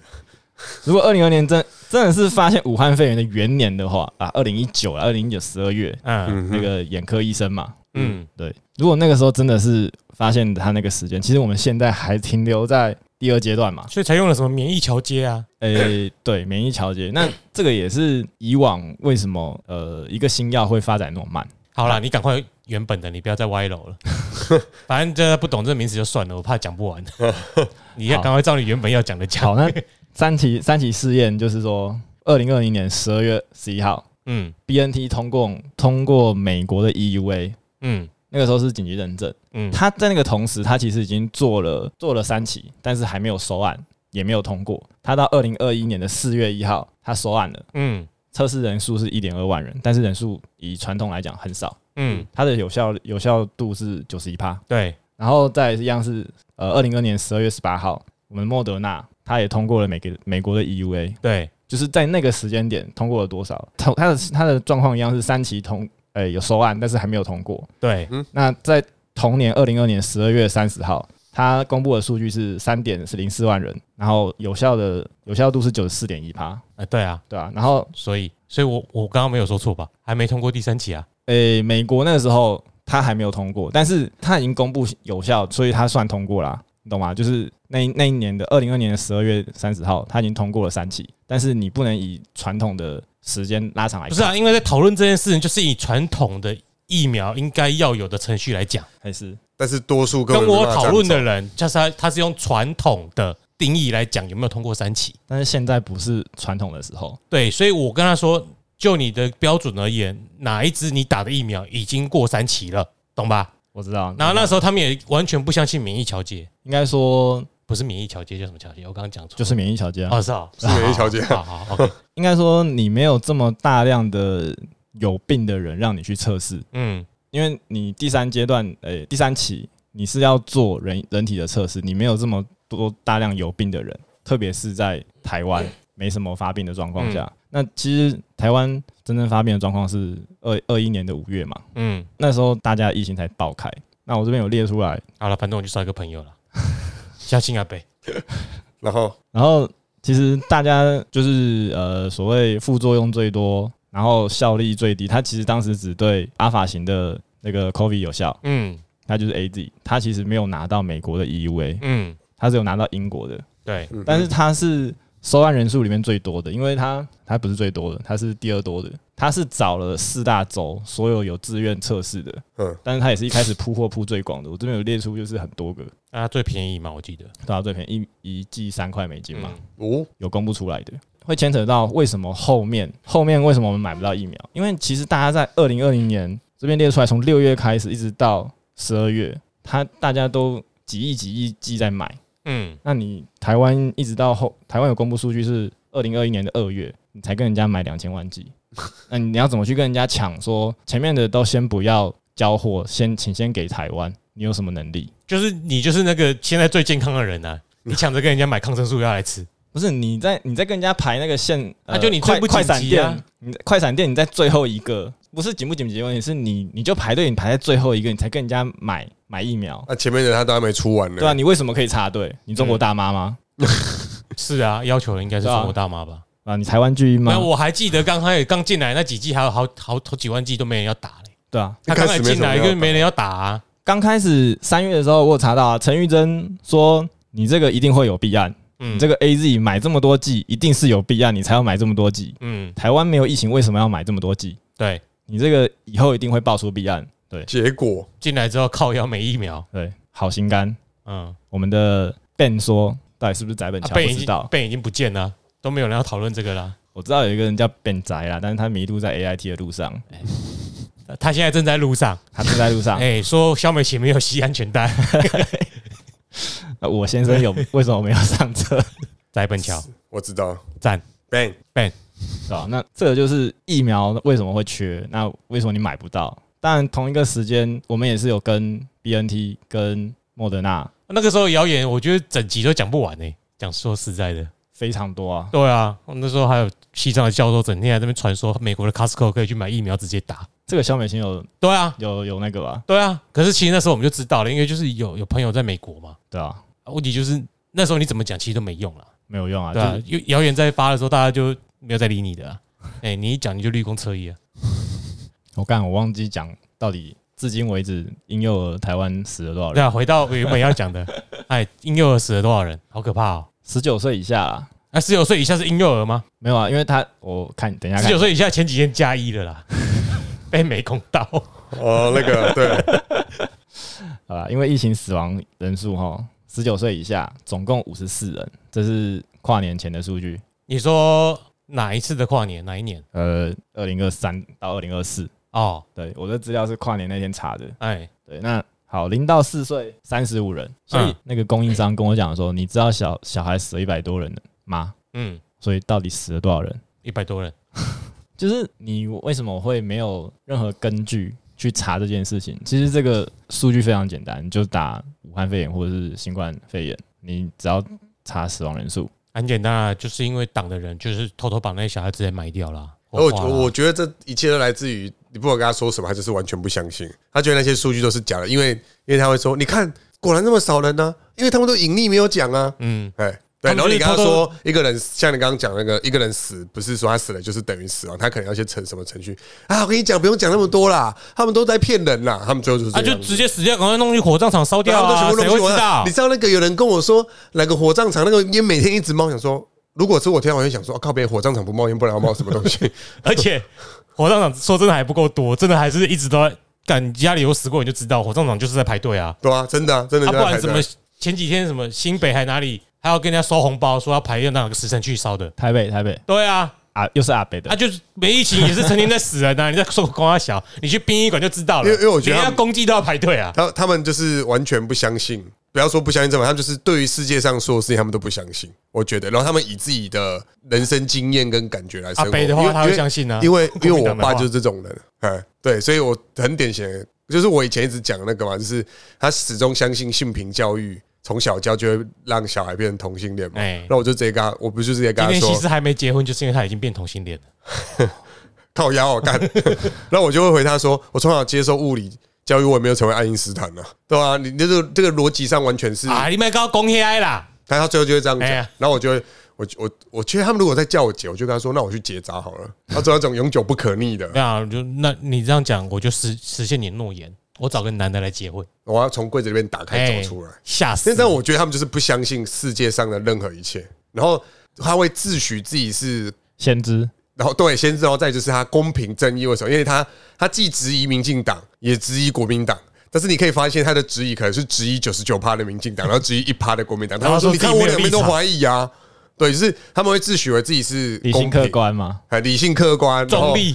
如果二零二年真真的是发现武汉肺炎的元年的话啊，二零一九二零一九十二月嗯那个眼科医生嘛，嗯对，如果那个时候真的是发现他那个时间，其实我们现在还停留在第二阶段嘛。所以才用了什么免疫桥接啊？诶、对，免疫桥接，那这个也是以往为什么呃一个新药会发展那么慢？好啦，你赶快原本的，你不要再歪楼了。反正这不懂这个名词就算了，我怕讲不完。你要赶快照你原本要讲的讲。好，那三期三期试验就是说，二零二零年十二月十一号嗯，BNT 通过通过美国的 EUA，嗯那个时候是紧急认证。嗯，他在那个同时，他其实已经做了做了三期，但是还没有收案，也没有通过。他到二零二一年的四月一号，他收案了。嗯测试人数是一点二万人，但是人数以传统来讲很少，嗯，它的有效有效度是九十一趴。对，然后再一样是呃，二零二年十二月十八号，我们莫德纳它也通过了美个美国的 EUA，对，就是在那个时间点通过了多少？它它的它的状况一样是三期通，呃、有收案，但是还没有通过。对，那在同年二零二年十二月三十号，它公布的数据是三点是零四万人，然后有效的有效度是九十四点一趴，哎，对啊，对啊，然后所以，所以我我刚刚没有说错吧？还没通过第三期啊？诶、美国那个时候他还没有通过，但是他已经公布有效，所以他算通过啦，你懂吗？就是那一那一年的二零二年的十二月三十号，他已经通过了三期，但是你不能以传统的时间拉长来看，不是啊，因为在讨论这件事情，就是以传统的疫苗应该要有的程序来讲。还是但是多数跟我讨论的人，就是他，他是用传统的定义来讲有没有通过三期。但是现在不是传统的时候，对，所以我跟他说，就你的标准而言，哪一支你打的疫苗已经过三期了，懂吧？我知道。然后那时候他们也完全不相信免疫调节，应该说不是免疫调节叫什么调节？我刚刚讲错，就是免疫调节啊，哦，是啊，是免疫调节。好好好，OK，应该说你没有这么大量的有病的人让你去测试，嗯。因为你第三阶段，呃、第三期你是要做人人体的测试，你没有这么多大量有病的人，特别是在台湾，没什么发病的状况下，那其实台湾真正发病的状况是二二一年的五月嘛，嗯，那时候大家疫情才爆开。那我这边有列出来，好了，反正我就少一个朋友了，相信阿北。然后然后其实大家就是呃所谓副作用最多，然后效力最低，它其实当时只对阿法型的那个 COVID 有效，嗯。它就是 AZ，它其实没有拿到美国的 EUA，嗯，它只有拿到英国的，对，嗯但是它是收案人数里面最多的，因为它它不是最多的，它是第二多的，它是找了四大洲所有有自愿测试的，嗯但是它也是一开始铺货铺最广的，我这边有列出就是很多个，啊，最便宜嘛，我记得。对啊，最便宜一一剂三块美金嘛，嗯哦，有公布出来的，会牵扯到为什么后面后面为什么我们买不到疫苗？因为其实大家在二零二零年这边列出来，从六月开始一直到十二月，它大家都几亿几亿剂在买。嗯，那你台湾一直到后，台湾有公布数据是二零二一年的二月，你才跟人家买两千万剂，那你要怎么去跟人家抢？说前面的都先不要交货，先请先给台湾，你有什么能力？就是你就是那个现在最健康的人啊，你抢着跟人家买抗生素药来吃，不是你在你在跟人家排那个线，呃那就你快快闪店，你快闪店你在最后一个，不是紧不紧急的问题，是你你就排队，你排在最后一个，你才跟人家买买疫苗，那前面的他都还没出完呢。对啊，你为什么可以插队？你中国大妈吗？是啊，要求的应该是中国大妈吧？啊，你台湾巨婴吗那？我还记得刚开始刚进来那几季，还有好好好几万剂都没人要打嘞。对啊，他刚才进来一开始没人要打啊，刚开始三月的时候，我有查到啊，陈玉珍说你这个一定会有弊案，嗯，你这个 A Z 买这么多剂，一定是有弊案，你才要买这么多剂。嗯，台湾没有疫情，为什么要买这么多剂？对，你这个以后一定会爆出弊案。对结果进来之后靠腰没疫苗，对，好心肝。嗯，我们的 Ben 说，到底是不是宅本桥？啊被已经不知道，被已经不见了，都没有人要讨论这个啦。我知道有一个人叫 Ben 宅啦，但是他迷路在 A I T 的路上，他现在正在路上，他正在路上。哎，说肖美琪没有系安全带，呃我先生有为什么没有上车？在本桥我知道赞，Ben Ben，是吧？那这个就是疫苗为什么会缺？那为什么你买不到？当然，同一个时间我们也是有跟 B N T 跟莫德纳那个时候谣言，我觉得整集都讲不完呢。讲说实在的，非常多啊。对啊，那时候还有西藏的教授整天在那边传说美国的 Costco 可以去买疫苗直接打。这个小美心有对啊，有有那个吧？对啊。可是其实那时候我们就知道了，因为就是有有朋友在美国嘛。对啊，啊问题就是那时候你怎么讲，其实都没用了。没有用啊。对啊就是，因为谣言在发的时候，大家就没有再理你的啊。哎，你一讲你就绿公车衣啊。我刚我忘记讲到底至今为止婴幼儿台湾死了多少人？对啊，回到我原本要讲的，哎，婴幼儿死了多少人？好可怕哦！十九岁以下啦，那十九岁以下是婴幼儿吗？没有啊，因为他我看等一下看十九岁以下前几天加一了啦，被美工到。哦，那个对，啊，因为疫情死亡人数哈，十九岁以下总共五十四人，这是跨年前的数据。你说哪一次的跨年？哪一年？呃，二零二三到二零二四，哦，对，我的资料是跨年那天查的。哎，对，那好，零到四岁三十五人，所以嗯那个供应商跟我讲说，你知道小小孩死了一百多人吗？嗯，所以到底死了多少人？一百多人。就是你为什么会没有任何根据去查这件事情？其实这个数据非常简单，你就打武汉肺炎或者是新冠肺炎，你只要查死亡人数。很简单啊，就是因为党的人就是偷偷把那些小孩直接埋掉了。我我觉得这一切都来自于你不管跟他说什么，他就是完全不相信，他觉得那些数据都是假的，因为因为他会说，你看果然那么少人呢、因为他们都隐匿没有讲啊，嗯，哎。对，然后你跟他说一个人，像你刚刚讲那个一个人死，不是说他死了就是等于死亡，他可能要去成什么程序啊？我跟你讲，不用讲那么多啦，他们都在骗人啦，他们最后就是这啊，就直接死掉，赶快弄去火葬场烧对他们都全掉啊！谁部弄去火葬会知道你？知道那个有人跟我说，那个火葬场那个烟每天一直冒，想说，如果是我听到，我就想说，啊靠别火葬场不冒烟，不然要冒什么东西？而且火葬场说真的还不够多，真的还是一直都在赶家里有死过，你就知道火葬场就是在排队啊。对啊，真的啊，真的啊，就在排队不管什么前几天什么新北还哪里还要跟人家收红包，说要排那个时辰去烧的。台北，台北对啊，啊，又是阿北的啊，，就是没疫情也是成天在死人啊！你在说光阿小，你去殡仪馆就知道了。因为因为我觉得连他们人家公祭都要排队啊。他他们就是完全不相信，不要说不相信这么，他们就是对于世界上所有事情他们都不相信。我觉得，然后他们以自己的人生经验跟感觉来生活。阿北的话，他会相信啊，因为因为我爸就是这种人，哎，对，所以我很典型，就是我以前一直讲那个嘛，就是他始终相信性平教育从小教就会让小孩变成同性恋嘛。哎那我就直接跟他，我不就直接跟他说其实还没结婚，就是因为他已经变同性恋了。靠腰我干，然后我就会回他说，我从小接受物理教育，我也没有成为爱因斯坦呢、对吧、你这个这个逻辑上完全是，啊，你们搞公开啦，但他最后就会这样讲，哎呀然后我就会。我我我觉得他们如果再叫我结，我就跟他说，那我去结扎好了。他做那种永久不可逆的，对啊，就那你这样讲，我就实实现你的诺言，我找个男的来结婚，我要从柜子里面打开走出来。吓死现！在我觉得他们就是不相信世界上的任何一切，然后他会自诩自己是，先知然后对，先知，然后再就是他公平正义。为什么？因为他他既质疑民进党，也质疑国民党。但是你可以发现，他的质疑可能是质疑九十九趴的民进党，然后质疑一趴的国民党。他会说：“然后说你看我两边都怀疑啊。”对，就是他们会自诩为自己是理性客观嘛，哎，理性客观，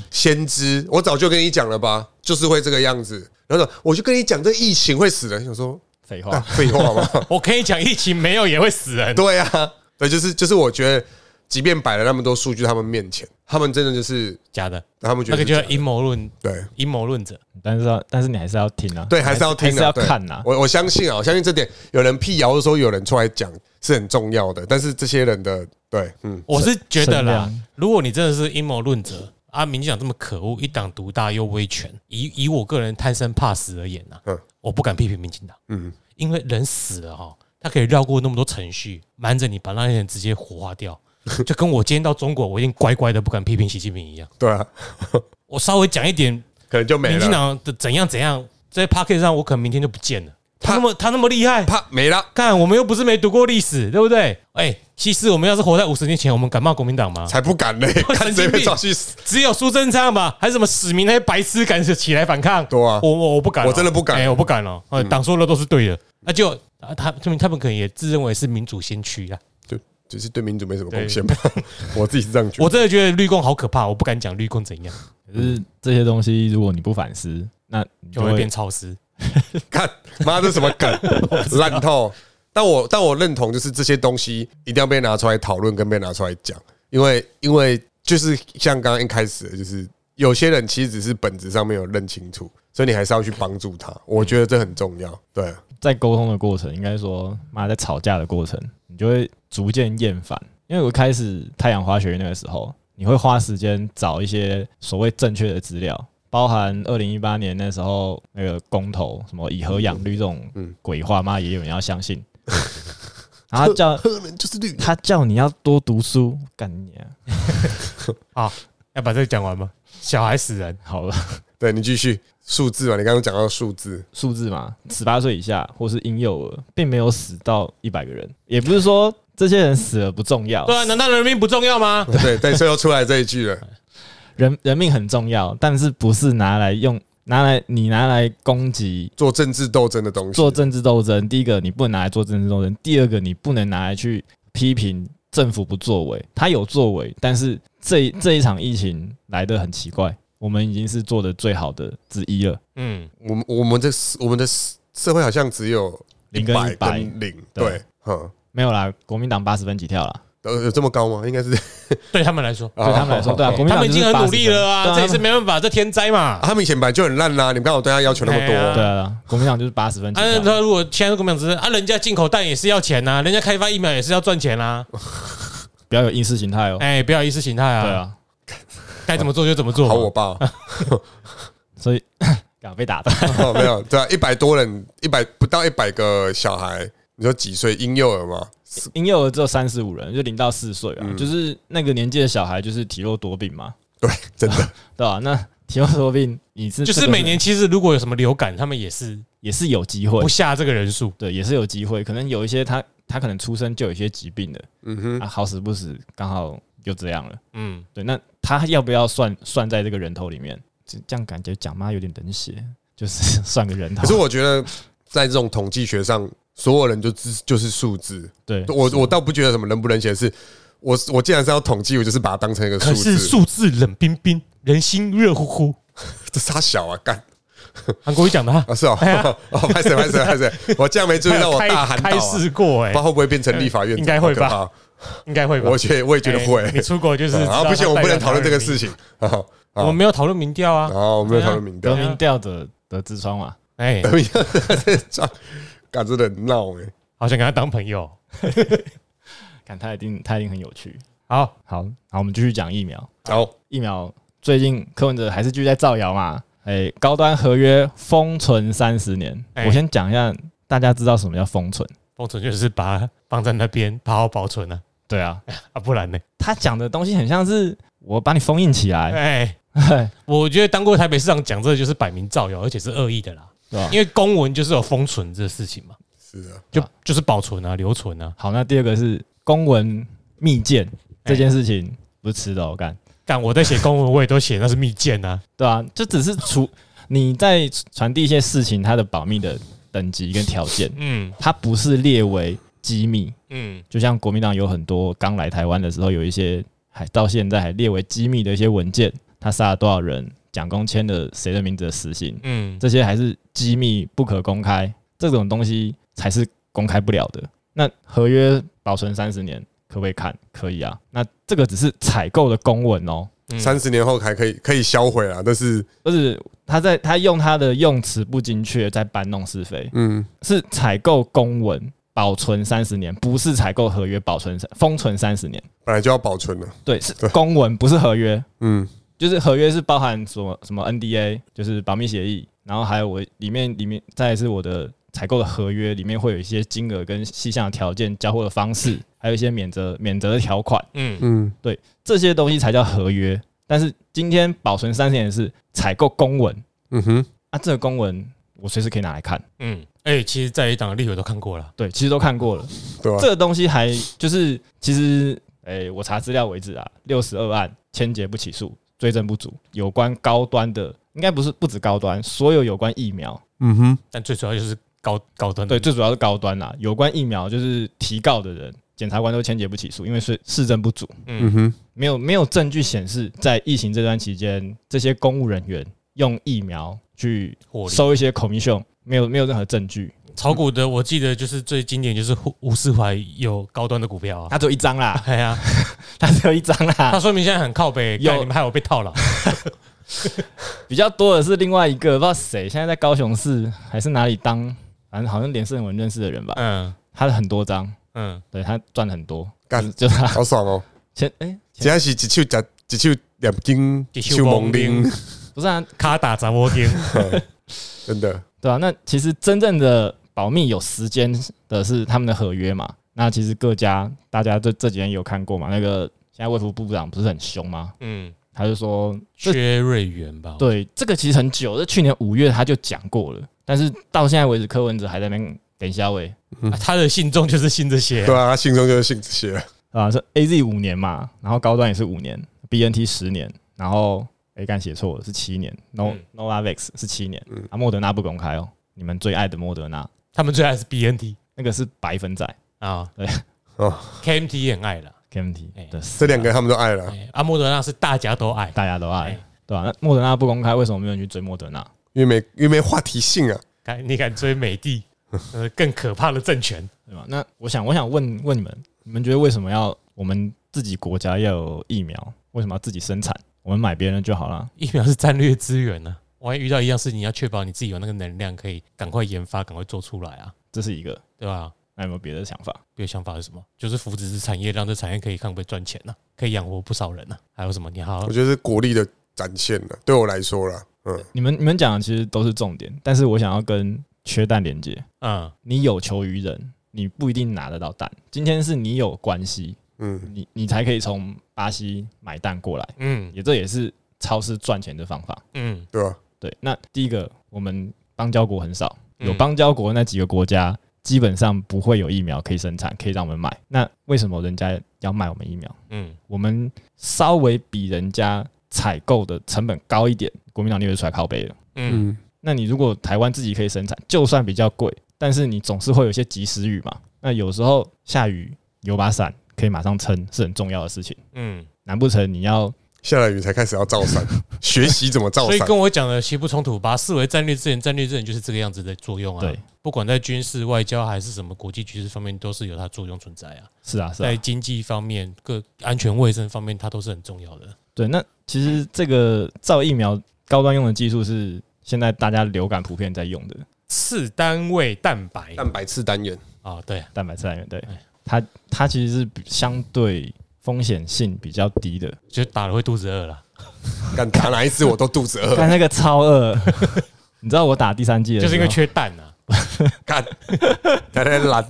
先知。我早就跟你讲了吧，就是会这个样子。然后说我就跟你讲，这疫情会死人。想说废啊话，废话吗？我可以讲疫情没有也会死人，对啊，对，就是就是，我觉得，即便摆了那么多数据在他们面前，他们真的就是假的，他们觉得那个就是阴谋论，对。阴谋论者。但是要但是你还是要听啊，对，还是要听啊，还是要对。看呐。我我相信啊，我相信这点，有人辟谣的时候，有人出来讲是很重要的，但是这些人的对，嗯，我是觉得啦，如果你真的是阴谋论者啊，民进党这么可恶，一党独大又威权，以以我个人贪生怕死而言呐嗯，我不敢批评民进党，嗯，因为人死了哈，他可以绕过那么多程序，瞒着你把那些人直接火化掉，就跟我今天到中国，我一定乖乖的不敢批评习近平一样，对啊，我稍微讲一点可能就没了。民进了，党的怎样怎样，在 p a c k e t 上我可能明天就不见了。他那么他那么厉害，啪没了，看我们又不是没读过历史，对不对？哎，其实我们要是活在五十年前，我们敢骂国民党吗？才不敢嘞，看谁被抓去死，只有苏贞昌吧，还是什么史明那些白痴敢起来反抗？对啊。我我我不敢哦，我真的不敢。哎，我不敢了。呃党说的都是对的，那就啊，他他们他们可能也自认为是民主先驱啊。就只是对民主没什么贡献吧，我自己是这样觉得。我，真的觉得绿共好可怕，我不敢讲绿共怎样，可是这些东西，如果你不反思，那你就会就会变超时。看妈这什么梗，烂透。但我但我认同，就是这些东西一定要被拿出来讨论，跟被拿出来讲，因为因为就是像刚刚一开始，就是有些人其实只是本质上没有认清楚，所以你还是要去帮助他。我觉得这很重要。对，在沟通的过程，应该说，妈在吵架的过程，你就会逐渐厌烦。因为我开始太阳花学院那个时候，你会花时间找一些所谓正确的资料，包含二零一八年那时候那个公投，什么以和养绿这种嗯鬼话，嘛也有人要相信。然后叫就是绿，他叫你要多读书，干你 啊！要把这个讲完吗？小孩死人，好了，对你继续数字嘛，你刚刚讲到数字，数字嘛，十八岁以下或是婴幼儿，并没有死到一百个人，也不是说这些人死了不重要，对啊，难道人民不重要吗？对对，所以又出来这一句了。人人命很重要，但是不是拿来用拿来你拿来攻击做政治斗争的东西，做政治斗争？第一个你不能拿来做政治斗争，第二个你不能拿来去批评政府不作为，他有作为，但是这这一场疫情来的很奇怪，我们已经是做的最好的之一了。嗯，我们我们的我们的社会好像只有零跟100 100跟零，对。没有啦，国民党八十分起跳啦，呃，有这么高吗？应该是 对他们来说，对他们来说，对啊，他们已经很努力了啊，分这也是没办法，这天灾嘛啊。他们以前本来就很烂啦，你们刚好对他要求那么多，对啊，国民党就是八十分啊，跳。他如果现在国民党执政啊，人家进口蛋也是要钱呐，人家开发疫苗也是要赚钱啦。不要有意识形态哦。哎，不要意识形态啊，对，啊，该怎么做就怎么做。好我爸 所以刚 被打断。哦，没有对啊，一百多人，一百不到一百个小孩，你说几岁婴幼儿吗？婴幼儿只有三十五人，就零到四岁嗯啊，就是那个年纪的小孩，就是体弱多病嘛，对，真的 对吧、那体弱多病，你是就是每年其实如果有什么流感，他们也是也是有机会不，下这个人数。对，也是有机会。可能有一些他他可能出生就有一些疾病的嗯哼，啊，好死不死刚好就这样了。嗯，对，那他要不要算算在这个人头里面？这这样感觉讲妈有点冷血，就是 算个人头可是。我觉得在这种统计学上，所有人就只就是数字，对，我我倒不觉得什么冷不冷血，是我我既然是要统计，我就是把它当成一个数可是字，数字冷冰冰，人心热乎乎。这傻小啊，干 韩国语讲的啊，啊是哦，哦，拍谁拍谁拍谁，我这样没注意到我大喊开倒啊，试过哎不知道，会不会变成立法院长？应该会吧应该会吧？我？觉得我也觉得会哎。你出国就是啊，不行，我不能讨论这个事情。情啊。我们没有讨论民调啊。好，我们没有讨论民调得。民调的的痔疮嘛，哎，得民调这样，干真的很闹哎。好想跟他当朋友。看他一定他一定很有趣。好，好，好，我们继续讲疫苗。好，疫苗最近柯文哲还是继续在造谣嘛？哎、高端合约封存三十年。哎我先讲一下，大家知道什么叫封存？封存就是把它放在那边，好好保存啊，对啊，啊，不然呢？他讲的东西很像是我把你封印起来，哎，我觉得当过台北市长讲这个就是摆明造谣，而且是恶意的啦。对吧？因为公文就是有封存这个事情嘛，是啊，就就是保存啊、留存啊。好，那第二个是公文密件这件事情，不是吃的，我干，干我在写公文，我也都写那是密件啊。对啊，就只是除 你在传递一些事情，它的保密的等级跟条件，嗯它不是列为机密。嗯就像国民党有很多刚来台湾的时候，有一些还到现在还列为机密的一些文件，他杀了多少人，蒋公签了谁的名字的死刑，嗯，这些还是机密不可公开，这种东西才是公开不了的。那合约保存三十年，可不可以看？可以啊。那这个只是采购的公文哦，嗯三十年后还可以可以销毁啊，但是不是他在他用他的用词不精确，在搬弄是非，嗯，是采购公文保存三十年，不是采购合约保存封存三十年。本来就要保存了，对，是公文，不是合约。嗯，就是合约是包含什么什么 NDA，就是保密协议，然后还有我里面里面再是我的采购的合约里面会有一些金额跟细项的条件、交货的方式，还有一些免责免责的条款，嗯嗯，对这些东西才叫合约。但是今天保存三十年的是采购公文嗯哼，啊，这个公文我随时可以拿来看，嗯，哎，其实在一档的立委都看过了。对，其实都看过了。对啊这？个东西还就是其实，诶、我查资料为止啊，六十二案签结不起诉，罪证不足，有关高端的，应该不是不止高端，所有有关疫苗，嗯哼，但最主要就是高高端的。对，最主要是高端啦，有关疫苗就是提告的人，检察官都签结不起诉，因为是市政不足，嗯。哼，没有没有证据显示在疫情这段期间，这些公务人员用疫苗去。收一些 commission，没有没有任何证据，炒股的我记得就是最经典就是吴吴世怀有高端的股票啊。他只有一张啦，哎呀，他只有一张啦。他，说明现在很靠北，有。干你们害我被套牢。比较多的是另外一个，不知道谁，现在在高雄市还是哪里当，反正好像连胜文认识的人吧。嗯。他的很多张，嗯，对他赚很多，干就是他。好爽哦！前哎、今天是一手夹一手两斤，一手一手蒙蒙丁丁，不是啊，卡打杂窝丁。真的，对啊，那其实真正的保密有时间的是他们的合约嘛。那其实各家大家这这几天有看过嘛？那个现在卫福部长不是很凶吗？嗯，他就说，这薛瑞元吧。对这个其实很久，这去年五月他就讲过了，但是到现在为止，柯文哲还在那边等一下喂啊他的信众就是信这些对。啊，他信中就是信这些，啊，是 A Z 五年嘛，然后高端也是五年，B N T 十年，然后 A 干写错了是七年，No 嗯 Novavax 是七年嗯，啊，莫德纳不公开哦，你们最爱的莫德纳他们最爱是 BNT 那个是白粉仔啊，对哦，KMT 也很爱了。K M T 哎的这两个他们都爱了，哎，阿莫德纳是大家都爱。大家都爱哎，对吧、那莫德纳不公开，为什么没有人去追莫德纳？因为没因为没话题性啊，敢你敢追美帝，呃，更可怕的政权。对吧？那我想，我想问问你们，你们觉得为什么要我们自己国家要有疫苗？为什么要自己生产？我们买别人的就好了。疫苗是战略资源呢、我还遇到一样事情，要确保你自己有那个能量，可以赶快研发，赶快做出来啊，这是一个。对吧？那有没有别的想法？别的想法是什么？就是扶持这产业，让这产业可以看会赚钱呢、可以养活不少人呢、还有什么？你好我，觉得是国力的展现了。对我来说啦，嗯，你们你们讲的其实都是重点，但是我想要跟缺蛋连接。嗯你有求于人，你不一定拿得到蛋。今天是你有关系，嗯，你你才可以从巴西买蛋过来，嗯也这也是超市赚钱的方法。嗯对吧？对，那第一个，我们邦交国很少，嗯有邦交国那几个国家，基本上不会有疫苗可以生产，可以让我们买。那为什么人家要卖我们疫苗？嗯我们稍微比人家采购的成本高一点，国民党就会出来靠背了。嗯嗯，那你如果台湾自己可以生产，就算比较贵，但是你总是会有一些及时雨嘛。那有时候下雨有把伞可以马上撑，是很重要的事情。嗯，难不成你要下了雨才开始要造伞，学习怎么造伞所以跟。我讲的其实不冲突，把它视为战略资源，战略资源就是这个样子的作用啊。对，不管在军事、外交还是什么国际局势方面，都是有它作用存在啊。是啊是啊，在经济方面、各安全卫生方面，它都是很重要的。对。那其实这个造疫苗高端用的技术是现在大家流感普遍在用的。次单位蛋白，蛋白次单元，啊，对，蛋白次单元，对哎，它它其实是比相对风险性比较低的。就打了会肚子饿了，干打哪一次我都肚子饿，看那个超饿，你知道我打第三季的时候，就是因为缺蛋啊。干，在那懒，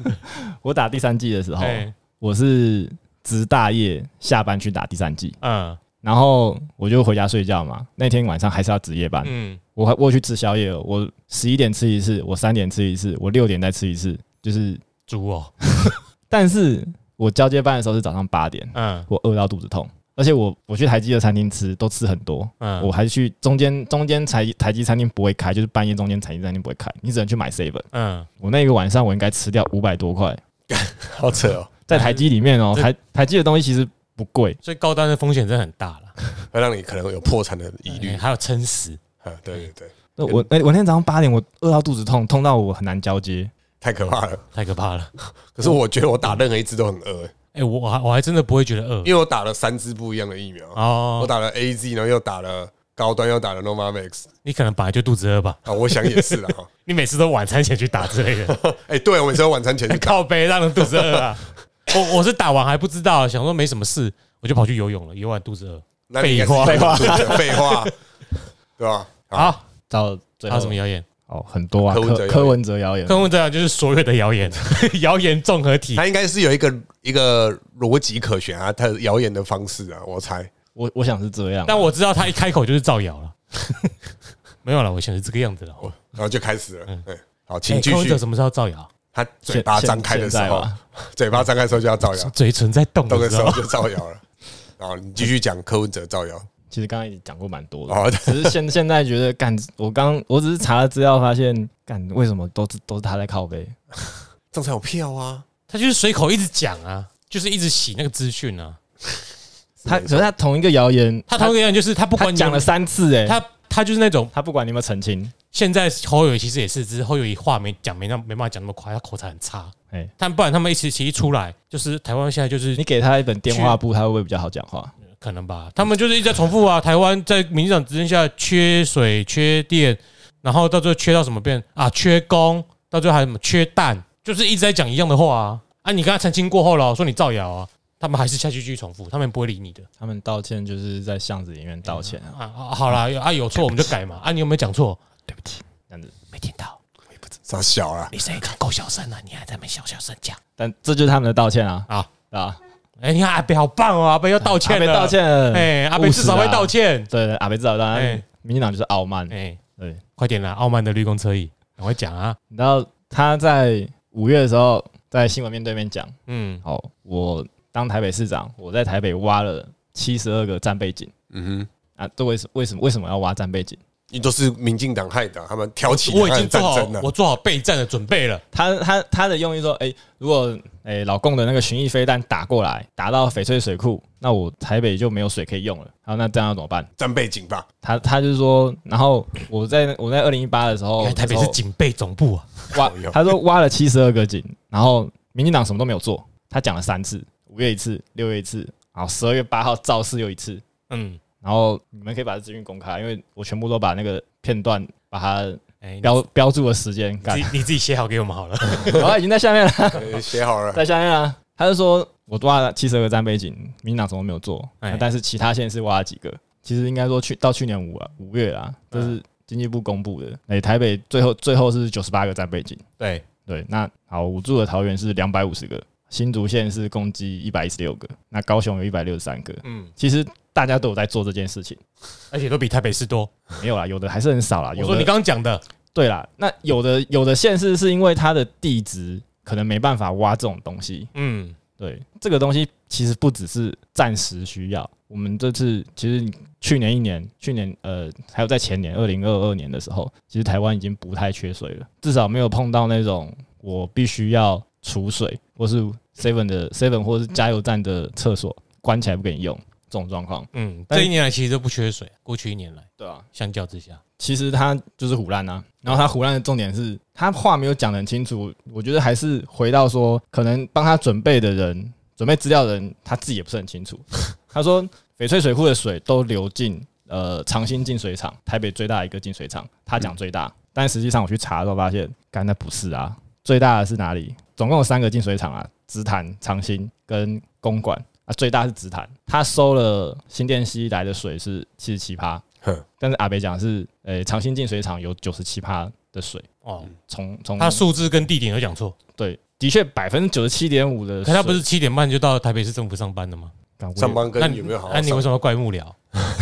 我打第三季的时候，哎，我是值大夜下班去打第三季，嗯。然后我就回家睡觉嘛。那天晚上还是要值夜班，嗯，我还我去吃宵夜，我十一点吃一次，我三点吃一次，我六点再吃一次，就是，猪哦，但是我交接班的时候是早上八点，嗯我饿到肚子痛，而且我我去台积的餐厅吃都吃很多，嗯，我还去中间中间台台积餐厅不会开，就是半夜中间台积餐厅不会开，你只能去买 seven。嗯，我那个晚上我应该吃掉五百多块，好扯哦，在台积里面哦，台台积的东西其实不贵，所以高端的风险真的很大了，会让你可能有破产的疑虑哎。还有撑死，啊，对对对，那我哎、我那天早上八点我饿到肚子痛，痛到我很难交接。太可怕了。太可怕了。可是我觉得我打任何一支都很饿，哎，我还我还真的不会觉得饿因为我打了三支不一样的疫苗哦，我哦，打了 A Z，然后又打了高端，又打了 Novavax 你可能本来就肚子饿吧，啊，我想也是啦。哈你每次都晚餐前去打之类的，哎，对我每次都晚餐前去打，靠背让人肚子饿啊。我我是打完还不知道，想说没什么事，我就跑去游泳了，游完肚子饿。那废话废话，对吧？好，到最后还有什么谣言？哦，很多啊，柯文哲谣言柯柯文哲谣言，柯文哲就是所有的谣言，谣言综合体。他应该是有一个一个逻辑可循啊，他谣言的方式啊，我猜。我我想是这样啊，但我知道他一开口就是造谣了，没有了，我想是这个样子了。我然后就开始了。嗯，好，哎请继续。柯文哲什么时候造谣？他嘴巴张开的时候嘴巴张开的时候就要造谣，嘴唇在动动的时候，的时候就造谣了。然后你继续讲柯文哲造谣。其实刚刚已经讲过蛮多的，哦，只是现现在觉得干，我刚我只是查了资料发现，干为什么都是都是他在靠背，这样才有票啊。他就是随口一直讲啊，就是一直洗那个资讯啊。他可是他同一个谣言，他同一个谣言就是他不管讲了三次，哎，他他他就是那种他不管你有没有澄清，现在侯友宜其实也是，只是侯友宜话没讲，没那没办法讲那么快，他口才很差。哎，但不然他们一起起一出来，就是台湾现在就是你给他一本电话簿，他会不会比较好讲话？可能吧，他们就是一直在重复啊。台湾在民进党执政下缺水、缺电，然后到最后缺到什么变啊？缺工，到最后还有什么缺蛋，就是一直在讲一样的话啊。啊，你跟他澄清过后了，说你造谣啊，他们还是下去继续重复，他们不会理你的他们道歉就是在巷子里面道歉啊，啊。啊好啦，啊有错我们就改嘛。啊，你有没有讲错？对不起，这样子。没听到，傻小了。你声音够小声了，你还在那边小小声讲但这就是他们的道歉啊，啊？啊，哎，你看阿北好棒哦，阿北又道歉了，阿道歉。了，哎，阿北至少会道歉。对对，阿北知道，当哎。然民进党就是傲慢，哎，对，快点啦，傲慢的绿公车椅，赶快讲啊。你知道他在五月的时候在新闻面对面讲，嗯，好，我当台北市长，我在台北挖了七十二个战备井。嗯哼，啊，这为什为什么为什么要挖战备井？你都是民进党害的，他们挑起我已经做好战争了，。我做好备战的准备了。他他他的用意说，哎、如果哎、老共的那个巡弋飞弹打过来，打到翡翠水库，那我台北就没有水可以用了。好，那这样要怎么办？战备警吧，他他就是说，然后我在我在二零一八的时候，台北是警备总部啊！挖，他说挖了七十二个井，然后民进党什么都没有做，他讲了三次，五月一次，六月一次，然后十二月八号造势又一次，嗯，然后你们可以把这资讯公开，因为我全部都把那个片段把它标标注了时间，你自，你自己写好给我们好了。然后已经在下面了，呃 写好了，在下面啊。他就说我挖了七十二个战备井，民进党什么都没有做，哎但是其他县市挖了几个，其实应该说去到去年五啊五月啊，这是经济部公布的。哎，台北最后最后是九十八个战备井。对，对，那好，我住的桃园是两百五十个，新竹县是共计一百一十六个，那高雄有一百六十三个。嗯，其实大家都有在做这件事情，而且都比台北市多。没有啦，有的还是很少啦。有说你刚刚讲的，对啦，那有的有的县市是因为它的地质可能没办法挖这种东西。嗯，对，这个东西其实不只是暂时需要。我们这次其实去年一年，去年呃还有在前年二零二二年的时候，其实台湾已经不太缺水了，至少没有碰到那种我必须要储水，或是 seven 的 seven 或是加油站的厕所关起来不给你用这种状况。嗯，但这一年来其实都不缺水，过去一年来对啊，相较之下，其实他就是胡乱啊，然后他胡乱的重点是他话没有讲得很清楚，我觉得还是回到说，可能帮他准备的人、准备资料的人，他自己也不是很清楚。他说翡翠水库的水都流进呃长兴净水厂，台北最大的一个净水厂，他讲最大，但实际上我去查的时候发现，干那不是啊，最大的是哪里？总共有三个净水厂啊，直潭、长兴跟公馆啊，最大是紫檀，他收了新店溪来的水是七十七趴，但是阿北讲是，呃，长兴净水厂有九十七趴的水，哦，从从他数字跟地点有讲错，对，的确百分之九十七点五的，可他不是七点半就到台北市政府上班的吗？上班那你跟有没有好好那你为什么要怪幕僚？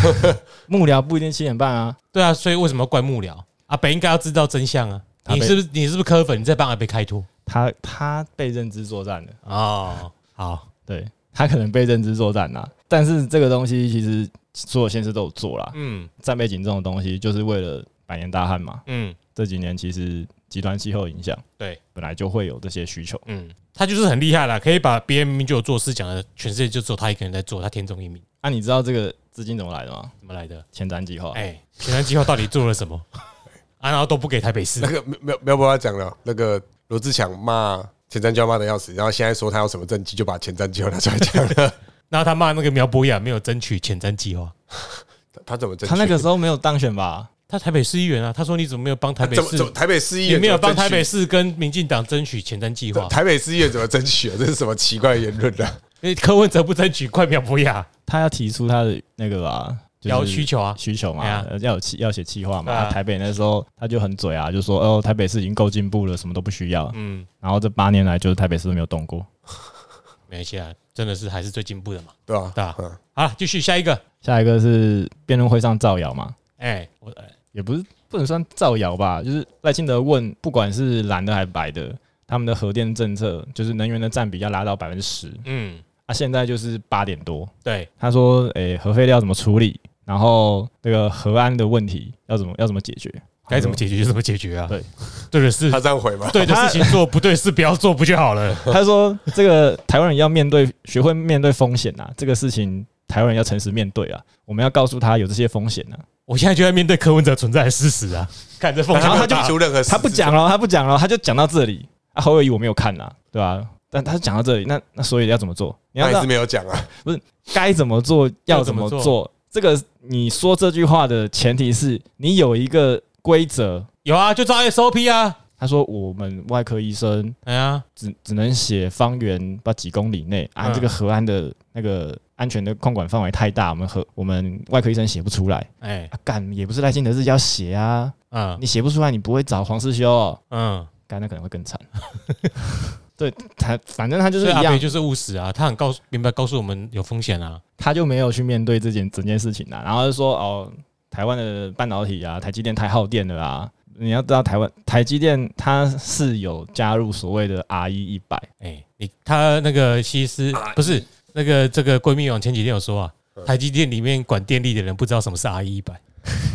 幕僚不一定七点半啊，对啊，所以为什么要怪幕僚？阿北应该要知道真相啊！你是不是你是不是科粉？你在帮阿北开脱他他被认知作战了。哦？好，对他可能被认知作战啦，但是这个东西其实所有县市都有做啦。嗯战备警这种东西，就是为了百年大旱嘛。嗯这几年其实极端气候影响，对，本来就会有这些需求。嗯，他就是很厉害啦，可以把别人明明就有做事讲的，全世界就只有他一个人在做，他天纵一名，啊，你知道这个资金怎么来的吗？怎么来的？前瞻计划。哎，前瞻计划到底做了什么？啊，然后都不给台北市那，个没没没有办法讲了，那个罗志强骂前瞻就要骂的要死，然后现在说他有什么政绩，就把前瞻计划拿出来讲了。然后他骂那个苗博雅没有争取前瞻计划，他他怎么争取？他那个时候没有当选吧？他台北市议员啊，他说你怎么没有帮台北市怎么怎？么台北市议员你没有帮台北市跟民进党争取前瞻计划，台北市议员怎么争取啊？这是什么奇怪的言论啊？因 为柯文哲不争取，怪苗博雅他要提出他的那个吧，就是要需求啊，需求嘛要有企要写企划嘛。啊啊台北那时候他就很嘴啊，就说哦，台北市已经够进步了，什么都不需要。嗯，然后这八年来，就是台北市都没有动过。没关系啊，真的是还是最进步的嘛，对啊？对啊？嗯，好了，继续下一个，下一个是辩论会上造谣嘛，哎，我哎也不是不能算造谣吧，就是赖清德问，不管是蓝的还是白的，他们的核电政策就是能源的占比要拉到百分之十，嗯，啊，现在就是八点多。对，他说，诶、核废料怎么处理？然后那个核安的问题要怎么要怎么解决？该怎么解决就怎么解决啊，对，对的事他这样回吗？对的事情做，不对事不要做，不就好了？他说，这个台湾人要面对，学会面对风险啊，这个事情台湾人要诚实面对啊，我们要告诉他有这些风险啊。我现在就在面对柯文哲存在的事实啊，看这风险然后他险很大提出任何，他不讲，了，他不讲了，他就讲到这里。啊，侯友谊我没有看呐，对吧、但他讲到这里，那那所以要怎么做？你要知道他也是没有讲啊。不是该怎么做，要怎么做。这个你说这句话的前提是你有一个规则。有啊，就照 SOP 啊，他说我们外科医生哎呀，只只能写方圆不几公里内。啊，嗯。这个河岸的那个安全的控管范围太大，我们和我们外科医生写不出来。哎，啊。干也不是赖清德自己要写啊，嗯。你写不出来，你不会找黄世修、哦，嗯，干那可能会更惨。对他，反正他就是一样，就是务实啊，他很告诉明白告诉我们有风险啊，他就没有去面对这件整件事情啊，然后就说哦，台湾的半导体啊，台积电太耗电了啊。你要知道，台湾台积电它是有加入所谓的 R E 一百，哎，你他那个西施不是那个这个闺蜜网前几天有说啊，台积电里面管电力的人不知道什么是 R E 一百，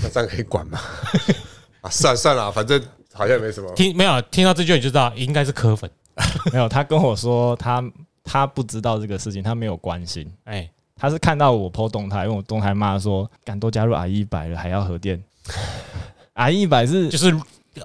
那这样可以管吗？啊，算了算了，反正好像也没什么。听没有听到这句你就知道应该是科粉，没有，他跟我说他他不知道这个事情，他没有关心，哎，他是看到我 PO 动态，因为我动态骂说，敢都加入 R 一百了，还要核电，R 一百是就是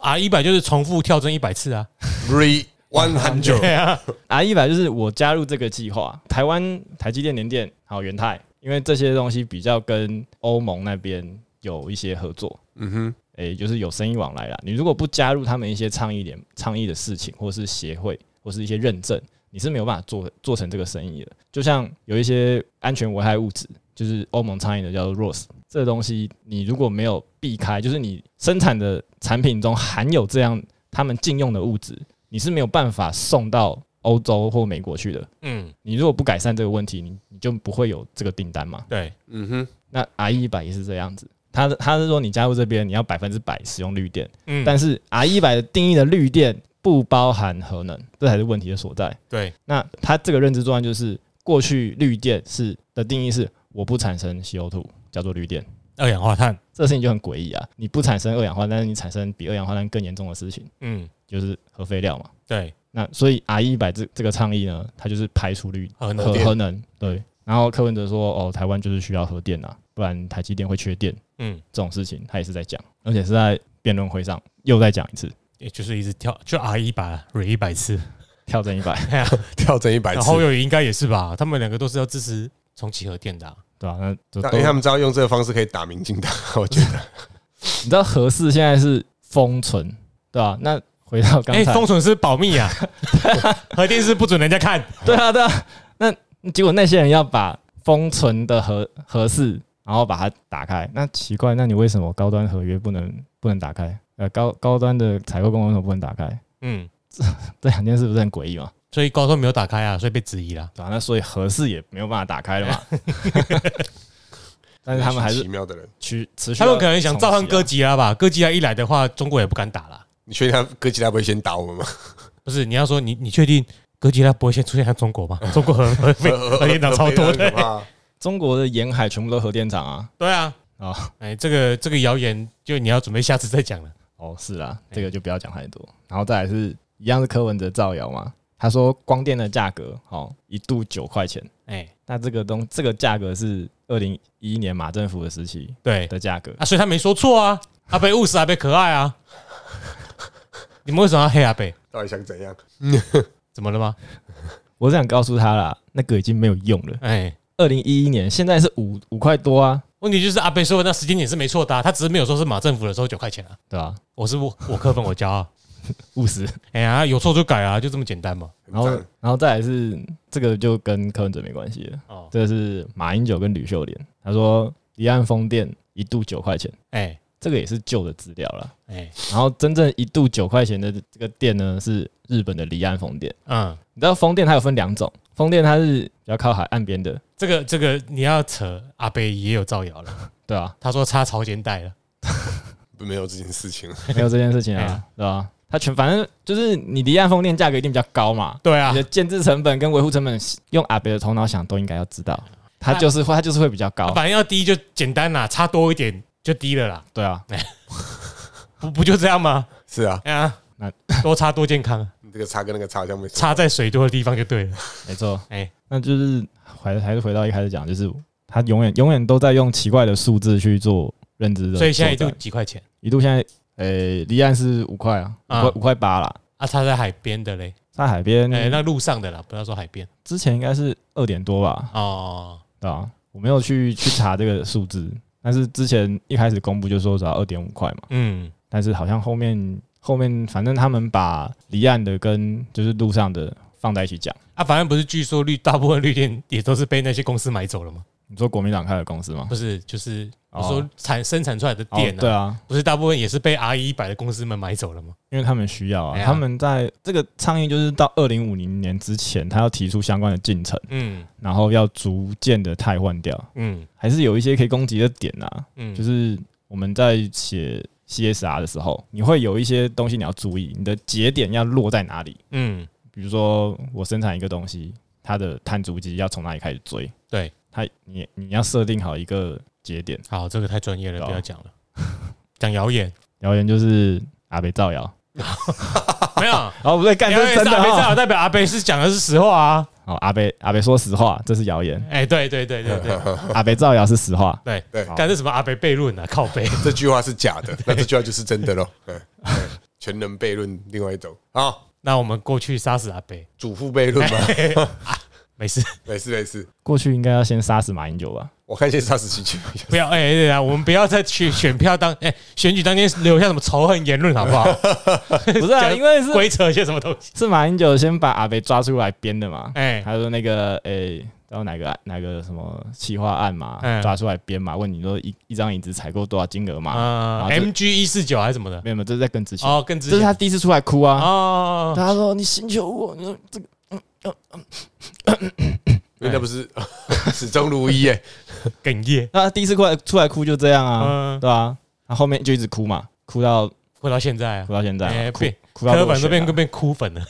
R 一百就是重复跳针一百次啊，Re one hundred，啊，R 一百就是我加入这个计划，台湾台积电、联电还有元泰，因为这些东西比较跟欧盟那边有一些合作，嗯哼，诶、就是有生意往来啦。你如果不加入他们一些倡议点、倡议的事情，或是协会，或是一些认证，你是没有办法做做成这个生意的。就像有一些安全危害物质，就是欧盟倡议的叫做 ROS，这个东西你如果没有避开，就是你生产的产品中含有这样他们禁用的物质，你是没有办法送到欧洲或美国去的。嗯，你如果不改善这个问题，你你就不会有这个订单嘛。对，嗯哼，那 R 一百也是这样子，他他是说你加入这边，你要百分之百使用绿电，嗯，但是 R 一百的定义的绿电不包含核能，这才是问题的所在。对，那他这个认知作用就是过去绿电是的定义是我不产生 CO2，叫做绿电。二氧化碳，这个事情就很诡异啊！你不产生二氧化碳，但是你产生比二氧化碳更严重的事情，嗯，就是核废料嘛。对，那所以 R 一百这这个倡议呢，它就是排除绿核能核核能对。然后柯文哲说：“哦，台湾就是需要核电啊，不然台积电会缺电。”嗯，这种事情，他也是在讲，而且是在辩论会上又再讲一次，也就是一直跳，就 R 一百 re 一百次，跳针一百，跳针一百次。然后，侯友宜应该也是吧？他们两个都是要支持重启核电的啊、对吧、那就那都因为他们知道用这个方式可以打民进党，我觉得。你知道核四现在是封存，对吧、那回到刚封存是保密啊，核电是不准人家看。对啊对啊，那结果那些人要把封存的核核四，然后把它打开，那奇怪，那你为什么高端合约不能不能打开？呃，高高端的采购公为什么不能打开？嗯，这两件事不是很诡异吗？所以高端没有打开啊，所以被质疑了。对啊，那所以合适也没有办法打开了嘛。但是他们还是奇妙的人。去持续，他们可能想召唤哥歌，吉拉吧？哥吉拉一来的话，中国也不敢打了。你确定他哥吉拉不会先打我们吗？不是，你要说你你确定哥吉拉不会先出现在中国吗？中国核核废核电厂超多的。中国的沿海全部都核电厂啊。对啊，啊，哎，这个这个谣言就你要准备下次再讲了。哦，是啦，这个就不要讲太多。然后再来是一样是柯文哲造谣嘛，他说光电的价格哦一度九块钱，哎，那这个东这个价格是二零一一年马政府的时期对的价格。啊，所以他没说错啊，阿贝务实，阿贝可爱啊。你们为什么要黑阿贝？到底想怎样？怎么了吗？我是想告诉他啦，那个已经没有用了。哎，二零一一年现在是五五块多啊，问题就是阿北说的那时间点是没错的啊，他只是没有说是马政府的时候九块钱啊。对吧、我是我我科粉我骄傲。务实。哎呀，有错就改啊，就这么简单嘛。然后然后再来是这个就跟柯文哲没关系了，哦，这个是马英九跟吕秀莲，他说离岸风电一度九块钱，哎这个也是旧的资料了。哎，然后真正一度九块钱的这个电呢，是日本的离岸风电。嗯，你知道风电它有分两种，风电它是比较靠海岸边的，这个这个你要扯阿北也有造谣了，对啊、他说插潮间带了。没有这件事情，没有这件事情啊，对吧、它全反正就是你离岸风电价格一定比较高嘛，对啊。你的，建制成本跟维护成本，用阿北的头脑想都应该要知道，它就是会它就是会比较高，反正要低就简单啦，差多一点就低了啦，对啊，不不就这样吗？是啊，哎呀那，多差多健康这个差跟那个差好像没差在水多的地方就对了。没错，哎，那就是还还是回到一开始讲，就是他永远永远都在用奇怪的数字去做认知的，所以现在一度几块钱一度现在，呃，离岸是五块啊，五五块八啦，啊？差在海边的嘞，在海边，哎，那路上的啦，不要说海边之前应该是二点多吧，哦。对啊？我没有去去查这个数字，但是之前一开始公布就说只要二点五块嘛，嗯，但是好像后面后面反正他们把离岸的跟就是路上的放在一起讲。啊，反正不是，据说绿大部分绿电也都是被那些公司买走了吗？你说国民党开的公司吗？不是，就是我哦说产生产出来的哦电啊，对啊，不是大部分也是被 R 一百的公司们买走了吗？因为他们需要啊，哎他们在这个倡议就是到二零五零年之前，他要提出相关的进程，嗯然后要逐渐的汰换掉，嗯还是有一些可以攻击的点啊。嗯，就是我们在写 CSR 的时候，你会有一些东西你要注意，你的节点要落在哪里。嗯比如说，我生产一个东西，它的碳足迹要从哪里开始追？对，它你你要设定好一个节点。好，这个太专业了，不要讲了。讲谣言谣言就是阿北造谣，没有，哦不对，干这是真的阿北哈。代表阿北是讲的是实话啊。哦，阿北阿北说实话，这是谣言。哎，对对对对对 阿北造谣是实话。对对好干这什么阿北悖论啊？靠背。这句话是假的，那这句话就是真的喽。对，全能悖论，另外一种好，那我们过去杀死阿北，祖父悖论吗，没事，没事没事，过去应该要先杀死马英九吧？我看先杀死七七，不要哎对啊，我们不要再去选票当哎选举当天留下什么仇恨言论好不好？不是啊，因为是鬼扯一些什么东西？是马英九先把阿北抓出来编的嘛。哎他说那个哎，然后哪个哪个什么企划案嘛，嗯抓出来编嘛，问你说一一张椅子采购多少金额嘛？，MG 一四九还是什么的？没有没有，这是在更之前，哦，更之这是他第一次出来哭啊。哦，他说你星球我，你说这个因为那不是 始终如一哎，哽咽，那他第一次出来出来哭就这样啊，嗯，对吧？他后面就一直哭嘛，哭到哭到现在啊哭，到现在哎变哭到柯落选啊粉都变变哭粉了。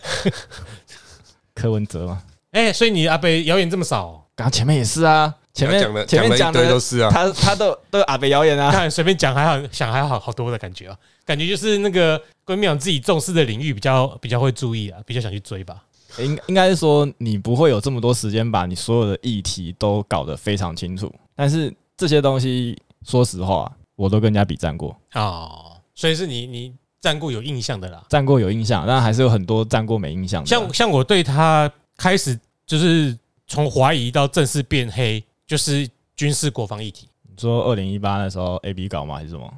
柯文哲嘛，哎，所以你阿北谣言这么少哦，刚刚前面也是啊，前面讲的前面讲的一堆都是啊，他他都都有阿北谣言啊，看随便讲还好，想还好好多的感觉啊，感觉就是那个闺蜜党自己重视的领域比较比较会注意啊，比较想去追吧。应应该是说你不会有这么多时间把你所有的议题都搞得非常清楚，但是这些东西，说实话，我都跟人家比战过，哦，所以是你你战过有印象的啦。战过有印象，但还是有很多战过没印象。像像我对他开始就是从怀疑到正式变黑，就是军事国防议题。你说二零一八的时候 A B 搞吗？还是什么？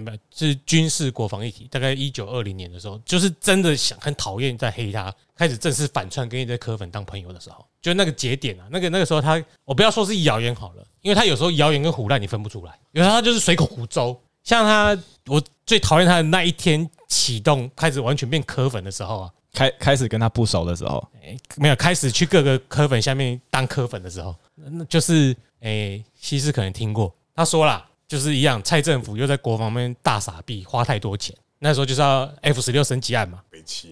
没有没有，是军事国防议题。大概一九二零年的时候，就是真的想很讨厌在黑他，开始正式反串，跟一堆科粉当朋友的时候，就那个节点啊，那个那个时候他，我不要说是谣言好了，因为他有时候谣言跟胡乱你分不出来，有时候他就是随口胡诌。像他，我最讨厌他的那一天启动，开始完全变科粉的时候啊，开开始跟他不熟的时候，诶没有开始去各个科粉下面当科粉的时候，那就是诶，西施可能听过，他说啦，就是一样，蔡政府又在国防面大傻逼，花太多钱，那时候就是要 F 十六升级案嘛，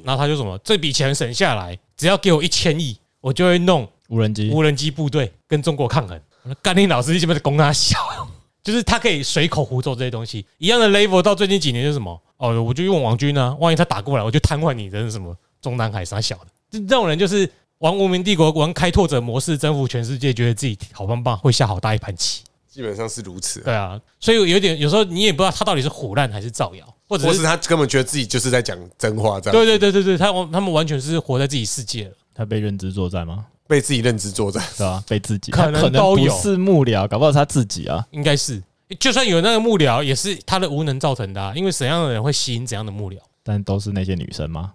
然后他就什么，这笔钱省下来，只要给我一千亿，我就会弄无人机无人机部队跟中国抗衡。我说干你老师，你是不是攻他小？就是他可以随口胡诌这些东西，一样的 level 到最近几年就是什么哦，我就用王军啊，万一他打过来，我就瘫痪你的什么中南海啥小的。这这种人就是玩无名帝国，玩开拓者模式，征服全世界，觉得自己好棒棒，会下好大一盘棋。基本上是如此啊，对啊，所以有点有时候你也不知道他到底是胡乱还是造谣，或者是或是他根本觉得自己就是在讲真话，这样对对对对对，他他们完全是活在自己世界了。他被认知作战吗？被自己认知作战。对吧？被自己可能他都是幕僚，搞不好是他自己啊。应该是，就算有那个幕僚，也是他的无能造成的、啊。因为怎样的人会吸引怎样的幕僚，但都是那些女生吗？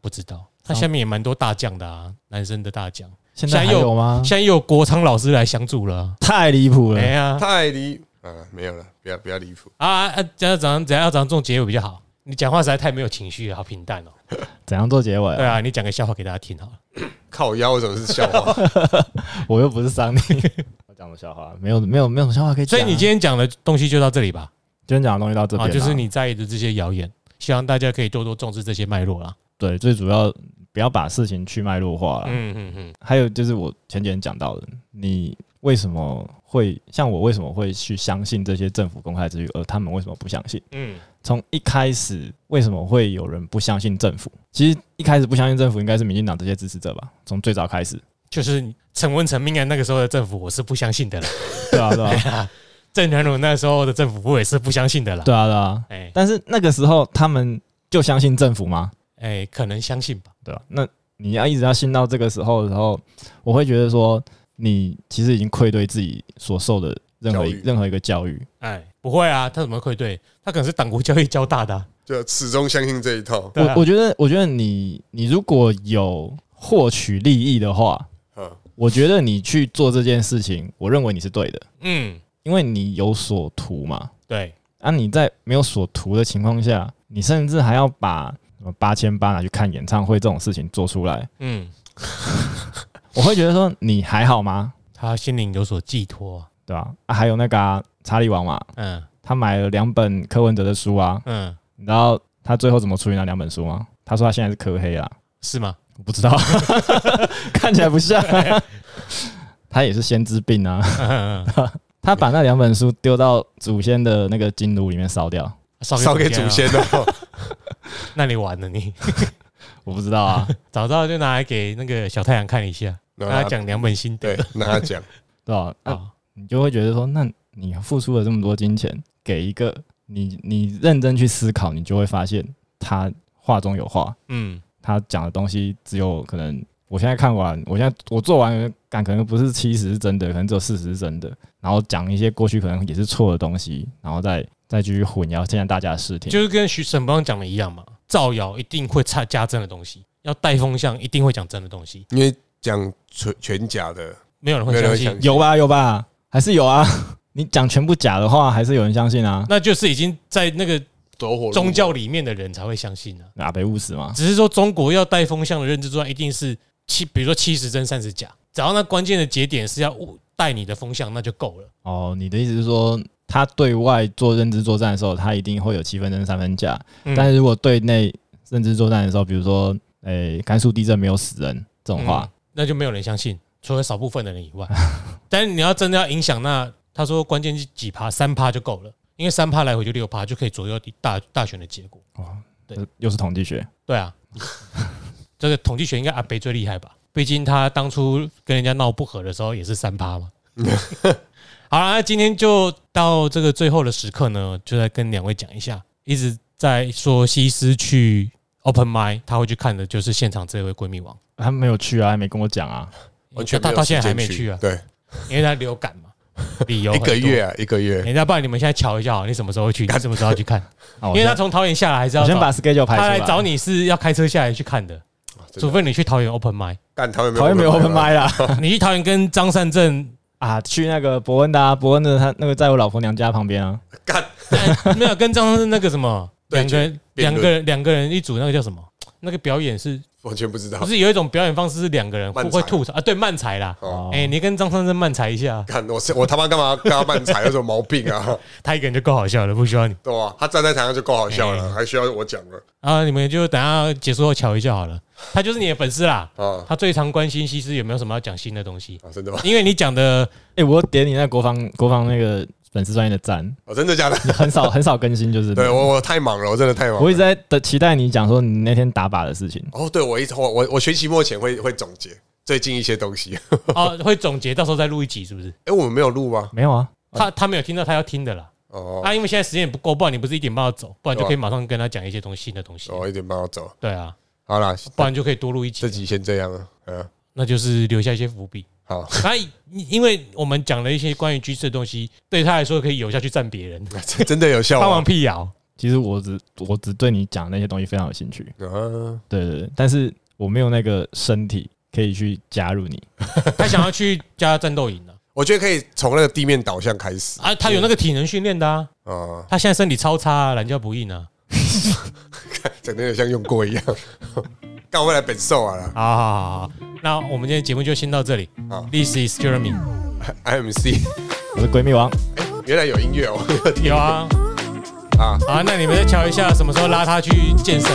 不知道。他下面也蛮多大将的啊，男生的大将。现在有吗？现在又有国昌老师来相助了啊。太离谱了哎！呀太离啊，没有了，不要不要离谱。啊啊！怎样怎样怎样要怎样做结尾比较好？你讲话实在太没有情绪了，好平淡哦。怎样做结尾？对，啊，你讲个笑话给大家听好了。靠腰为什么是笑话？我又不是桑尼，我讲的笑话没有没有没有什么笑话可以讲啊。所以你今天讲的东西就到这里吧。今天讲的东西到这啊，边啊，就是你在意的这些谣言，希望大家可以多多重视这些脉络啦。对最主要不要把事情去脉络化了。嗯嗯嗯，还有就是我前几天讲到的，你为什么会像我为什么会去相信这些政府公开资讯，而他们为什么不相信？嗯，从一开始为什么会有人不相信政府？其实一开始不相信政府应该是民进党这些支持者吧，从最早开始。就是陈文成命案那个时候的政府，我是不相信的了。对啊，对啊，郑南榕那时候的政府，我也是不相信的啦。对啊，对啊。哎但是那个时候他们就相信政府吗？哎，可能相信吧。对吧、那你要一直要信到这个时候的时候，我会觉得说，你其实已经愧对自己所受的任何一教育任何一个教育。哎，不会啊，他怎么愧对？他可能是党国教育教大的啊、就始终相信这一套。啊我我觉得，我觉得你你如果有获取利益的话，嗯，我觉得你去做这件事情，我认为你是对的，嗯，因为你有所图嘛。对，啊，你在没有所图的情况下，你甚至还要把八千八拿去看演唱会这种事情做出来，嗯，我会觉得说你还好吗？他心灵有所寄托啊。对吧、啊？还有那个啊查理王嘛，嗯他买了两本柯文哲的书啊，嗯，你知道他最后怎么处理那两本书吗？他说他现在是柯黑啊，是吗？我不知道，看起来不像，他也是先知病啊。他把那两本书丢到祖先的那个金炉里面烧掉，烧烧给祖啊，先的，那你完了你。我不知道啊，早知道就拿来给那个小太阳看一下，跟他讲两本心得对，那他讲，对吧？啊。你就会觉得说，那你付出了这么多金钱给一个你，你认真去思考，你就会发现他话中有话，嗯，他讲的东西只有可能，我现在看完，我现在我做完，感可能不是七十是真的，可能只有四十是真的，然后讲一些过去可能也是错的东西，然后再再继续混淆现在大家的视听。就是跟徐沈邦讲的一样嘛，造谣一定会差加真的东西，要带风向一定会讲真的东西，因为讲全全假的，没有人会相信有吧有吧，还是有啊。你讲全部假的话，还是有人相信啊。那就是已经在那个走火宗教里面的人才会相信啊。阿北务实嘛，只是说中国要带风向的认知作战，一定是七，比如说七十真三十假，只要那关键的节点是要误带你的风向，那就够了。哦，你的意思是说，他对外做认知作战的时候，他一定会有七分真三分假，嗯但是如果对内认知作战的时候，比如说，诶、甘肃地震没有死人这种话，那就没有人相信，除了少部分的人以外。但是你要真的要影响，那他说关键是几趴，三趴就够了，因为三趴来回就六趴，就可以左右大大选的结果。哦对又是统计学。对啊，这个统计学应该阿北最厉害吧？毕竟他当初跟人家闹不和的时候也是三趴嘛。好了，那今天就到这个最后的时刻呢，就再跟两位讲一下，一直在说西施去 Open m i 他会去看的就是现场这位闺蜜王，他没有去啊，还没跟我讲啊。他到现在还没去啊，对，因为他流感嘛。理由一个月啊，一个月。欸那不然你们现在瞧一下好，你什么时候去？你什么时候去看？因为他从桃园下来还是要先把 schedule 排出来。他来找你是要开车下来去看的，除非你去桃园 open m i 干桃园没有讨厌没有 open m m 啦 你去桃园跟张善政啊，去那个伯恩的啊，伯恩的他那个在我老婆娘家旁边啊，干。哎没有跟张是那个什么对两个人两个人两个人一组，那个叫什么？那个表演是 完全不知道不。是有一种表演方式是两个人会吐槽啊？对，慢才啦。哦，哎，你跟张三生慢才一下，看我是我他妈干嘛跟他慢才有什么毛病啊？他一个人就够好笑了，不需要你。对啊？他站在台上就够好笑了，哎还需要我讲了啊，你们就等下结束后瞧一下好了。他就是你的粉丝啦，啊他最常关心西施有没有什么要讲新的东西，啊！真的吗？因为你讲的哎，我点你那国防国防那个粉丝专业的赞，哦，真的假的？很少很少更新，就是对我我太忙了，我真的太忙了。我一直在等期待你讲说你那天打靶的事情。哦，对我一我我我学期末前会会总结最近一些东西。哦会总结，到时候再录一集是不是？哎，我们没有录吗？没有啊，他他没有听到他要听的啦。哦啊，因为现在时间也不够，不然你不是一点半要走，不然就可以马上跟他讲一些东西新的东西。哦，一点半要走。对啊，好啦，不然就可以多录一集，这集先这样了。嗯，那就是留下一些伏笔。好，他因为我们讲了一些关于居士的东西，对他来说可以有效去占别人，这 真的有效帮忙吗？辟谣。其实我只我只对你讲那些东西非常有兴趣，啊，对对对，但是我没有那个身体可以去加入你。他想要去加战斗营了我觉得可以从那个地面导向开始啊，他有那个体能训练的啊，啊，他现在身体超差啊，懒觉不硬啊。整的有点像用过一样。干我会来本寿啊。好好好好，那我们今天节目就先到这里。好。This is Jeremy，，IMC，我是闺蜜王，原来有音乐哦。有啊，啊，好，那你们再瞧一下什么时候拉他去健身。